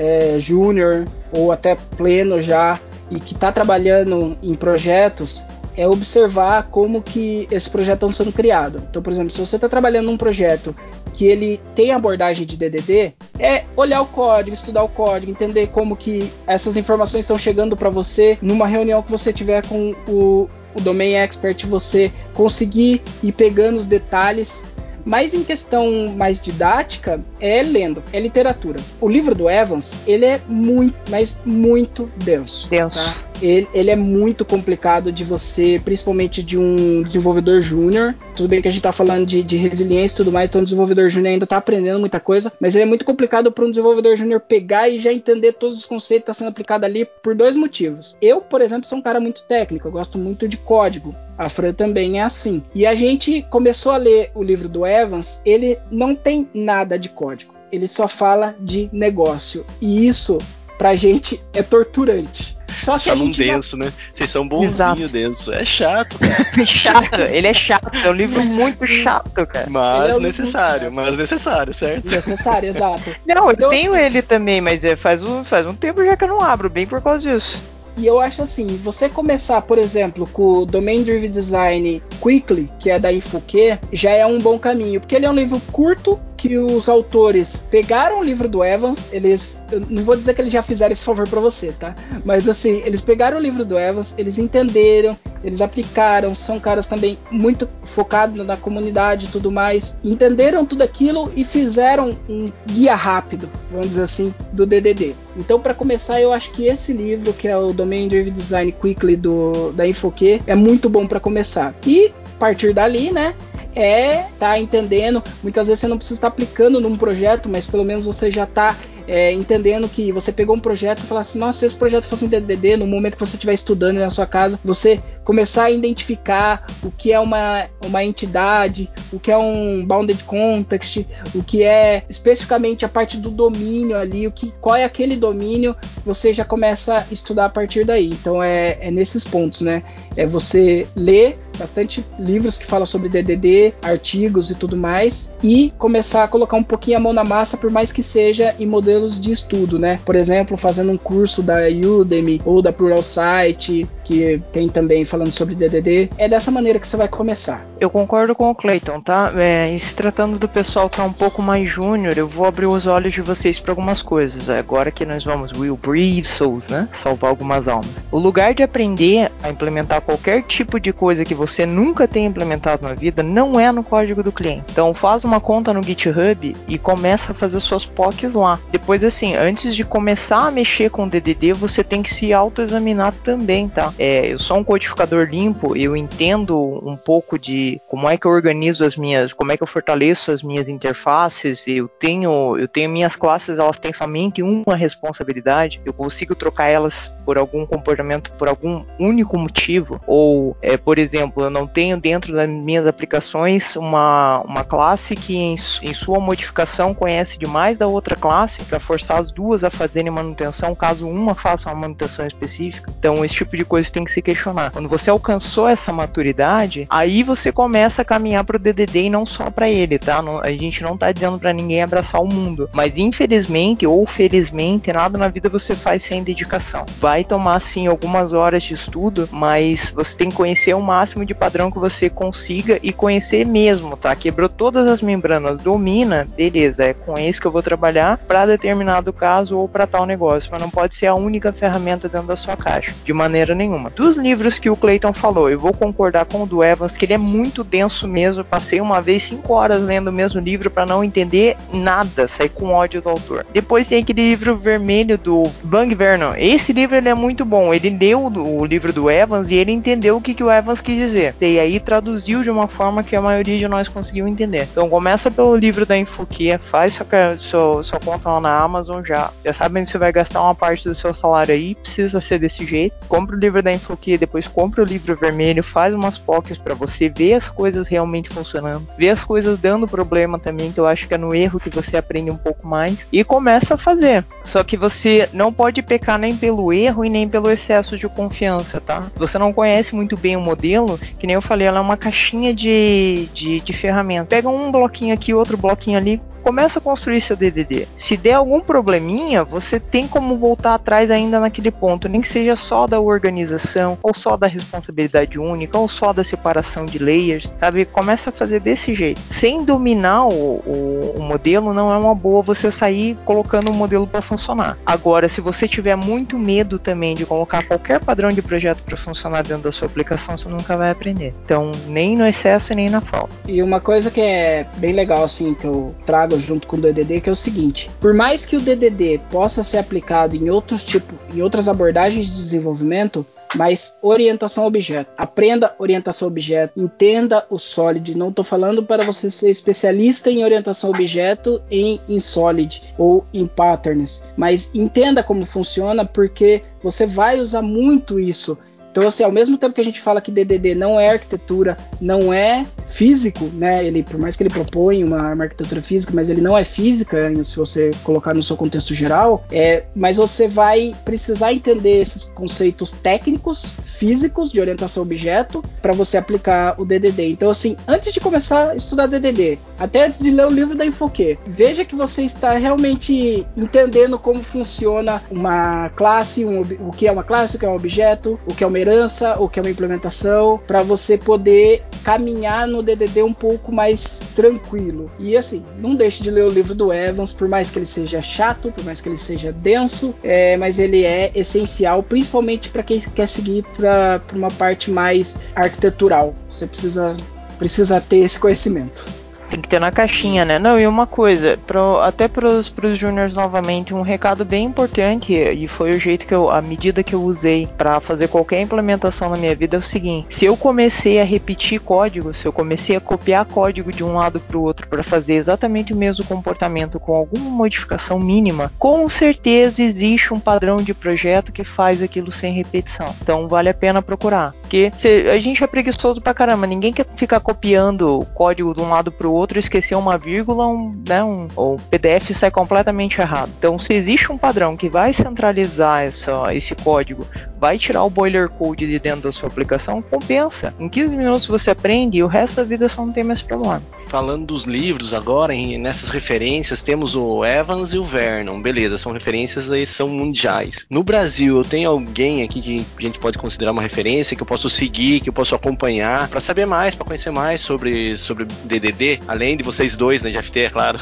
é, júnior ou até pleno já e que está trabalhando em projetos é observar como que esses projetos estão sendo criados. Então, por exemplo, se você está trabalhando num projeto que ele tem abordagem de DDD, é olhar o código, estudar o código, entender como que essas informações estão chegando para você numa reunião que você tiver com o, o domain expert, você conseguir ir pegando os detalhes mas em questão mais didática, é lendo, é literatura. O livro do Evans, ele é muito, mas muito denso. Denso. Tá? Ele, ele, é muito complicado de você, principalmente de um desenvolvedor júnior. Tudo bem que a gente tá falando de, de resiliência e tudo mais, então o desenvolvedor júnior ainda tá aprendendo muita coisa, mas ele é muito complicado para um desenvolvedor júnior pegar e já entender todos os conceitos que tá sendo aplicado ali por dois motivos. Eu, por exemplo, sou um cara muito técnico, eu gosto muito de código. A Fran também é assim. E a gente começou a ler o livro do Evans, ele não tem nada de código. Ele só fala de negócio. E isso pra gente é torturante. Só que denso, já... né? Vocês são bonzinho denso. É chato, cara. chato, ele é chato. É um livro muito chato, cara. Mas é necessário, mas necessário, certo? Necessário, exato. Não, eu então, tenho assim... ele também, mas é, faz um, faz um tempo já que eu não abro, bem por causa disso. E eu acho assim, você começar, por exemplo, com o Domain Driven Design Quickly, que é da Infoque, já é um bom caminho, porque ele é um livro curto que os autores pegaram o livro do Evans, eles não vou dizer que eles já fizeram esse favor para você, tá? Mas assim, eles pegaram o livro do Evans, eles entenderam, eles aplicaram, são caras também muito focados na comunidade e tudo mais, entenderam tudo aquilo e fizeram um guia rápido, vamos dizer assim, do DDD. Então, para começar, eu acho que esse livro, que é o Domain Driven Design Quickly do da Infoque, é muito bom para começar. E a partir dali, né, é tá entendendo. Muitas vezes você não precisa estar aplicando num projeto, mas pelo menos você já está é, entendendo que você pegou um projeto e falar assim, nossa, se esse projeto fosse em DDD, no momento que você estiver estudando na sua casa, você começar a identificar o que é uma, uma entidade, o que é um bounded context, o que é especificamente a parte do domínio ali, o que, qual é aquele domínio, você já começa a estudar a partir daí. Então é, é nesses pontos, né? É você ler bastante livros que falam sobre DDD, artigos e tudo mais, e começar a colocar um pouquinho a mão na massa, por mais que seja em modelos de estudo, né? Por exemplo, fazendo um curso da Udemy ou da Pluralsight, que tem também falando sobre DDD. É dessa maneira que você vai começar. Eu concordo com o Clayton, tá? É, se tratando do pessoal que é um pouco mais júnior, eu vou abrir os olhos de vocês para algumas coisas. Agora que nós vamos will breathe souls, né? Salvar algumas almas. O lugar de aprender a implementar qualquer tipo de coisa que você nunca tenha implementado na vida não é no código do cliente. Então faz uma conta no GitHub e começa a fazer suas POCs lá. Depois assim, antes de começar a mexer com DDD, você tem que se autoexaminar também, tá? É, eu sou um codificador limpo, eu entendo um pouco de como é que eu organizo as minhas, como é que eu fortaleço as minhas interfaces, eu tenho, eu tenho minhas classes, elas têm somente uma responsabilidade, eu consigo trocar elas por algum comportamento, por algum único motivo, ou, é, por exemplo, eu não tenho dentro das minhas aplicações uma, uma classe que em, em sua modificação conhece demais da outra classe para forçar as duas a fazerem manutenção, caso uma faça uma manutenção específica. Então, esse tipo de coisa tem que se questionar. Quando você alcançou essa maturidade, aí você começa a caminhar para o DDD e não só para ele, tá? Não, a gente não tá dizendo para ninguém abraçar o mundo, mas infelizmente ou felizmente, nada na vida você faz sem dedicação. Vai vai tomar sim algumas horas de estudo, mas você tem que conhecer o máximo de padrão que você consiga e conhecer mesmo, tá? Quebrou todas as membranas, domina, beleza, é com esse que eu vou trabalhar para determinado caso ou para tal negócio, mas não pode ser a única ferramenta dentro da sua caixa, de maneira nenhuma. Dos livros que o Clayton falou, eu vou concordar com o do Evans, que ele é muito denso mesmo. Passei uma vez cinco horas lendo o mesmo livro para não entender nada, sair com ódio do autor. Depois tem aquele livro vermelho do Bang Vernon. Esse livro ele é muito bom. Ele leu o livro do Evans e ele entendeu o que, que o Evans quis dizer. E aí traduziu de uma forma que a maioria de nós conseguiu entender. Então começa pelo livro da Infoquia, faz sua, sua, sua conta lá na Amazon já. Já sabe onde você vai gastar uma parte do seu salário aí, precisa ser desse jeito. Compra o livro da Infoquia, depois compra o livro vermelho, faz umas POCs para você ver as coisas realmente funcionando, ver as coisas dando problema também, que eu acho que é no erro que você aprende um pouco mais, e começa a fazer. Só que você não pode pecar nem pelo erro erro e nem pelo excesso de confiança, tá? Você não conhece muito bem o modelo, que nem eu falei, ela é uma caixinha de, de, de ferramenta. Pega um bloquinho aqui, outro bloquinho ali, começa a construir seu DDD. Se der algum probleminha, você tem como voltar atrás ainda naquele ponto, nem que seja só da organização, ou só da responsabilidade única, ou só da separação de layers, sabe? Começa a fazer desse jeito. Sem dominar o, o, o modelo, não é uma boa você sair colocando o modelo para funcionar. Agora, se você tiver muito medo também de colocar qualquer padrão de projeto para funcionar dentro da sua aplicação, você nunca vai aprender. Então, nem no excesso nem na falta. E uma coisa que é bem legal, assim, que eu trago junto com o DDD, que é o seguinte: por mais que o DDD possa ser aplicado em outros tipos, em outras abordagens de desenvolvimento, mas orientação objeto. Aprenda orientação objeto, entenda o Solid. Não estou falando para você ser especialista em orientação objeto em, em Solid ou em Patterns, mas entenda como funciona porque você vai usar muito isso. Então, assim, ao mesmo tempo que a gente fala que DDD não é arquitetura, não é físico, né? Ele, por mais que ele propõe uma, uma, arquitetura física, mas ele não é física, se você colocar no seu contexto geral. É, mas você vai precisar entender esses conceitos técnicos, físicos de orientação objeto, para você aplicar o DDD. Então, assim, antes de começar a estudar DDD, até antes de ler o livro da Infoque, veja que você está realmente entendendo como funciona uma classe, um, o que é uma classe, o que é um objeto, o que é uma herança, o que é uma implementação, para você poder caminhar no DDD um pouco mais tranquilo. E assim, não deixe de ler o livro do Evans, por mais que ele seja chato, por mais que ele seja denso, é, mas ele é essencial, principalmente para quem quer seguir para uma parte mais arquitetural. Você precisa, precisa ter esse conhecimento. Tem que ter na caixinha, né? Não, e uma coisa, pro, até pros, pros juniors novamente, um recado bem importante, e foi o jeito que eu, a medida que eu usei para fazer qualquer implementação na minha vida é o seguinte: se eu comecei a repetir código, se eu comecei a copiar código de um lado para o outro para fazer exatamente o mesmo comportamento com alguma modificação mínima, com certeza existe um padrão de projeto que faz aquilo sem repetição. Então vale a pena procurar. Porque se, a gente é preguiçoso pra caramba, ninguém quer ficar copiando código de um lado pro outro, esquecer uma vírgula, um, né, um, o PDF sai completamente errado. Então, se existe um padrão que vai centralizar essa, esse código vai tirar o boiler code de dentro da sua aplicação, compensa. Em 15 minutos você aprende e o resto da vida só não tem mais problema. Falando dos livros agora, em, nessas referências, temos o Evans e o Vernon. Beleza, são referências aí, são mundiais. No Brasil, eu tenho alguém aqui que a gente pode considerar uma referência, que eu posso seguir, que eu posso acompanhar, para saber mais, para conhecer mais sobre, sobre DDD, além de vocês dois, né, de FT, é claro.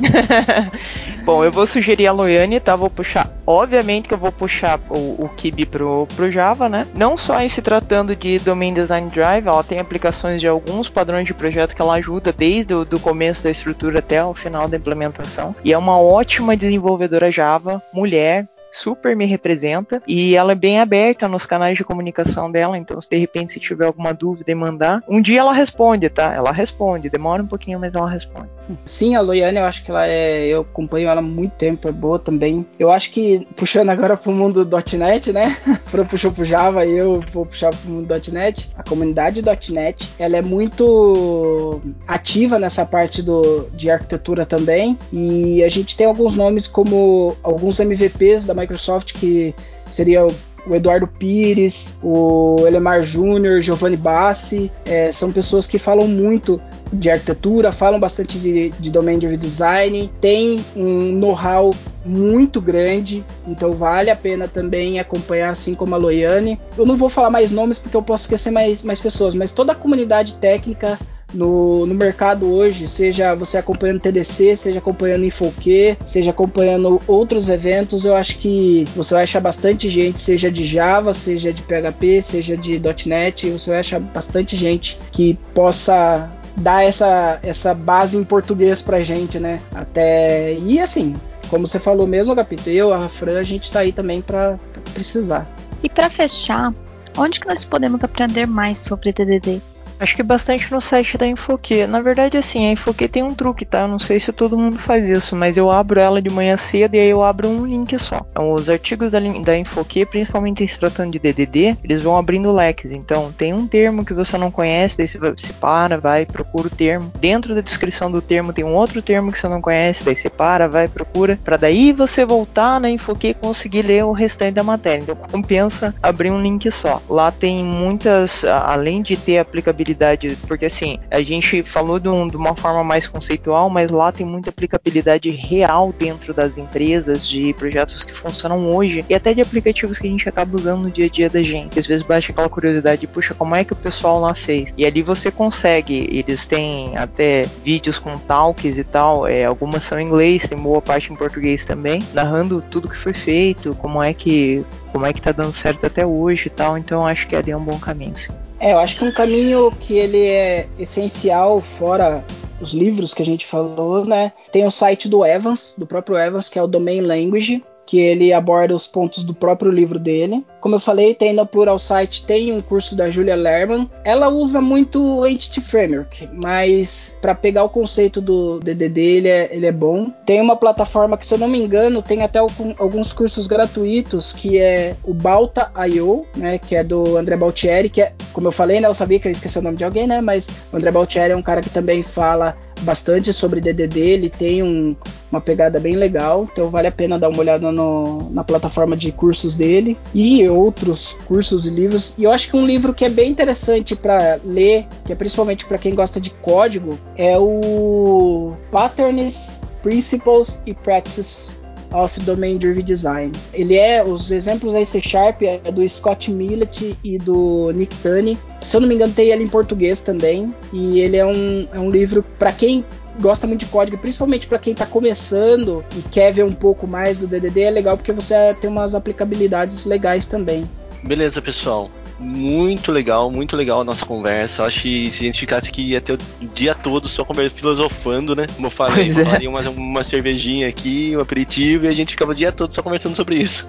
Bom, eu vou sugerir a Loiane, tá? Vou puxar, obviamente que eu vou puxar o, o Kibi pro, pro Java, né? Não só em se tratando de Domain Design Drive, ela tem aplicações de alguns padrões de projeto que ela ajuda desde o do começo da estrutura até o final da implementação. E é uma ótima desenvolvedora Java, mulher, super me representa e ela é bem aberta nos canais de comunicação dela, então se de repente se tiver alguma dúvida e mandar, um dia ela responde, tá? Ela responde, demora um pouquinho, mas ela responde. Sim, a Loiane, eu acho que ela é, eu acompanho ela há muito tempo, é boa também. Eu acho que puxando agora pro mundo do .NET, né? Fran puxou pro Java, eu vou puxar pro mundo do .NET. A comunidade .NET, ela é muito ativa nessa parte do, de arquitetura também e a gente tem alguns nomes como alguns MVPs da Microsoft Microsoft, que seria o Eduardo Pires, o Elemar Júnior, Giovanni Bassi, é, são pessoas que falam muito de arquitetura, falam bastante de, de domain driven design, tem um know-how muito grande, então vale a pena também acompanhar, assim como a Loiane. Eu não vou falar mais nomes porque eu posso esquecer mais, mais pessoas, mas toda a comunidade técnica no, no mercado hoje, seja você acompanhando TDC, seja acompanhando Infoque, seja acompanhando outros eventos, eu acho que você vai achar bastante gente, seja de Java, seja de PHP, seja de .NET, você vai achar bastante gente que possa dar essa, essa base em português pra gente, né? Até e assim, como você falou mesmo, Agapito, eu, a Fran, a gente tá aí também para precisar. E para fechar, onde que nós podemos aprender mais sobre DDD? Acho que bastante no site da Infoque. Na verdade, assim, a Infoque tem um truque, tá? Eu não sei se todo mundo faz isso, mas eu abro ela de manhã cedo e aí eu abro um link só. Então, os artigos da, da Infoque, principalmente se tratando de DDD, eles vão abrindo leques. Então, tem um termo que você não conhece, daí você para, vai, procura o termo. Dentro da descrição do termo tem um outro termo que você não conhece, daí você para, vai, procura, para daí você voltar na Infoque e conseguir ler o restante da matéria. Então, compensa abrir um link só. Lá tem muitas, além de ter aplicabilidade aplicabilidade, porque assim, a gente falou de, um, de, uma forma mais conceitual, mas lá tem muita aplicabilidade real dentro das empresas, de projetos que funcionam hoje e até de aplicativos que a gente acaba usando no dia a dia da gente. Às vezes bate aquela curiosidade de, puxa, como é que o pessoal lá fez? E ali você consegue, eles têm até vídeos com talks e tal, é, algumas são em inglês, tem boa parte em português também, narrando tudo que foi feito, como é que como é que tá dando certo até hoje e tal, então acho que ali é um bom caminho, sim. É, eu acho que um caminho que ele é essencial, fora os livros que a gente falou, né? Tem o site do Evans, do próprio Evans, que é o Domain Language, que ele aborda os pontos do próprio livro dele. Como eu falei, tem no Plural Site tem um curso da Julia Lerman. Ela usa muito o Entity Framework, mas para pegar o conceito do DDD ele é, ele é bom. Tem uma plataforma que, se eu não me engano, tem até alguns cursos gratuitos, que é o Balta.io, né, que é do André Baltieri, que é, como eu falei, né, eu sabia que eu esqueci o nome de alguém, né, mas o André Baltieri é um cara que também fala bastante sobre DDD, ele tem um, uma pegada bem legal, então vale a pena dar uma olhada no, na plataforma de cursos dele e outros cursos e livros. E eu acho que um livro que é bem interessante para ler, que é principalmente para quem gosta de código, é o Patterns, Principles e Practices of Domain Driven Design. Ele é, os exemplos aí C Sharp é do Scott Millett e do Nick Tunney. Se eu não me engano, tem ele em português também. E ele é um, é um livro para quem gosta muito de código, principalmente para quem está começando e quer ver um pouco mais do DDD, é legal porque você tem umas aplicabilidades legais também. Beleza, pessoal muito legal, muito legal a nossa conversa. Acho que se a gente ficasse aqui ia ter o dia todo só filosofando, né? Como eu falei, é. faria uma, uma cervejinha aqui, um aperitivo e a gente ficava o dia todo só conversando sobre isso.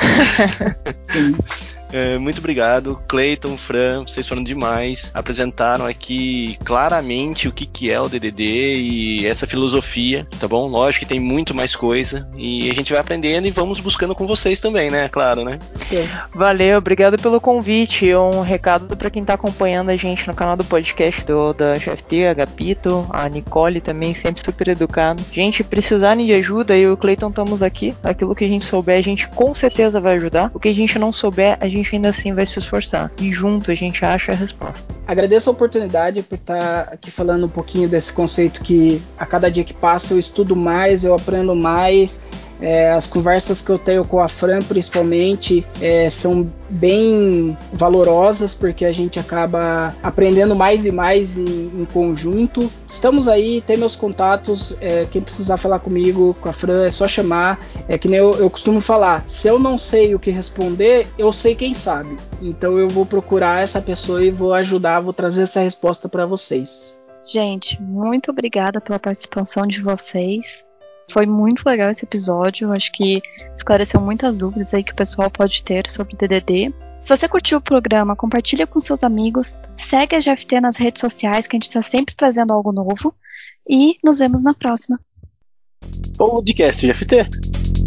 Sim. É, muito obrigado, Clayton, Fran, vocês foram demais. Apresentaram aqui claramente o que, que é o DDD e essa filosofia, tá bom? Lógico que tem muito mais coisa e a gente vai aprendendo e vamos buscando com vocês também, né? Claro, né? Valeu, obrigado pelo convite. Um recado para quem tá acompanhando a gente no canal do podcast do, da GFT, a Gapito, a Nicole também, sempre super educado. Gente, precisarem de ajuda, eu e o Cleiton estamos aqui. Aquilo que a gente souber, a gente com certeza vai ajudar. O que a gente não souber, a gente ainda assim vai se esforçar. E junto a gente acha a resposta. Agradeço a oportunidade por estar aqui falando um pouquinho desse conceito que a cada dia que passa eu estudo mais, eu aprendo mais é, as conversas que eu tenho com a Fran, principalmente, é, são bem valorosas porque a gente acaba aprendendo mais e mais em, em conjunto. Estamos aí, tem meus contatos. É, quem precisar falar comigo, com a Fran, é só chamar. É que nem eu, eu costumo falar: se eu não sei o que responder, eu sei quem sabe. Então eu vou procurar essa pessoa e vou ajudar, vou trazer essa resposta para vocês. Gente, muito obrigada pela participação de vocês. Foi muito legal esse episódio. Acho que esclareceu muitas dúvidas aí que o pessoal pode ter sobre DDD. Se você curtiu o programa, compartilha com seus amigos, segue a GFT nas redes sociais, que a gente está sempre trazendo algo novo. E nos vemos na próxima. Podcast GFT.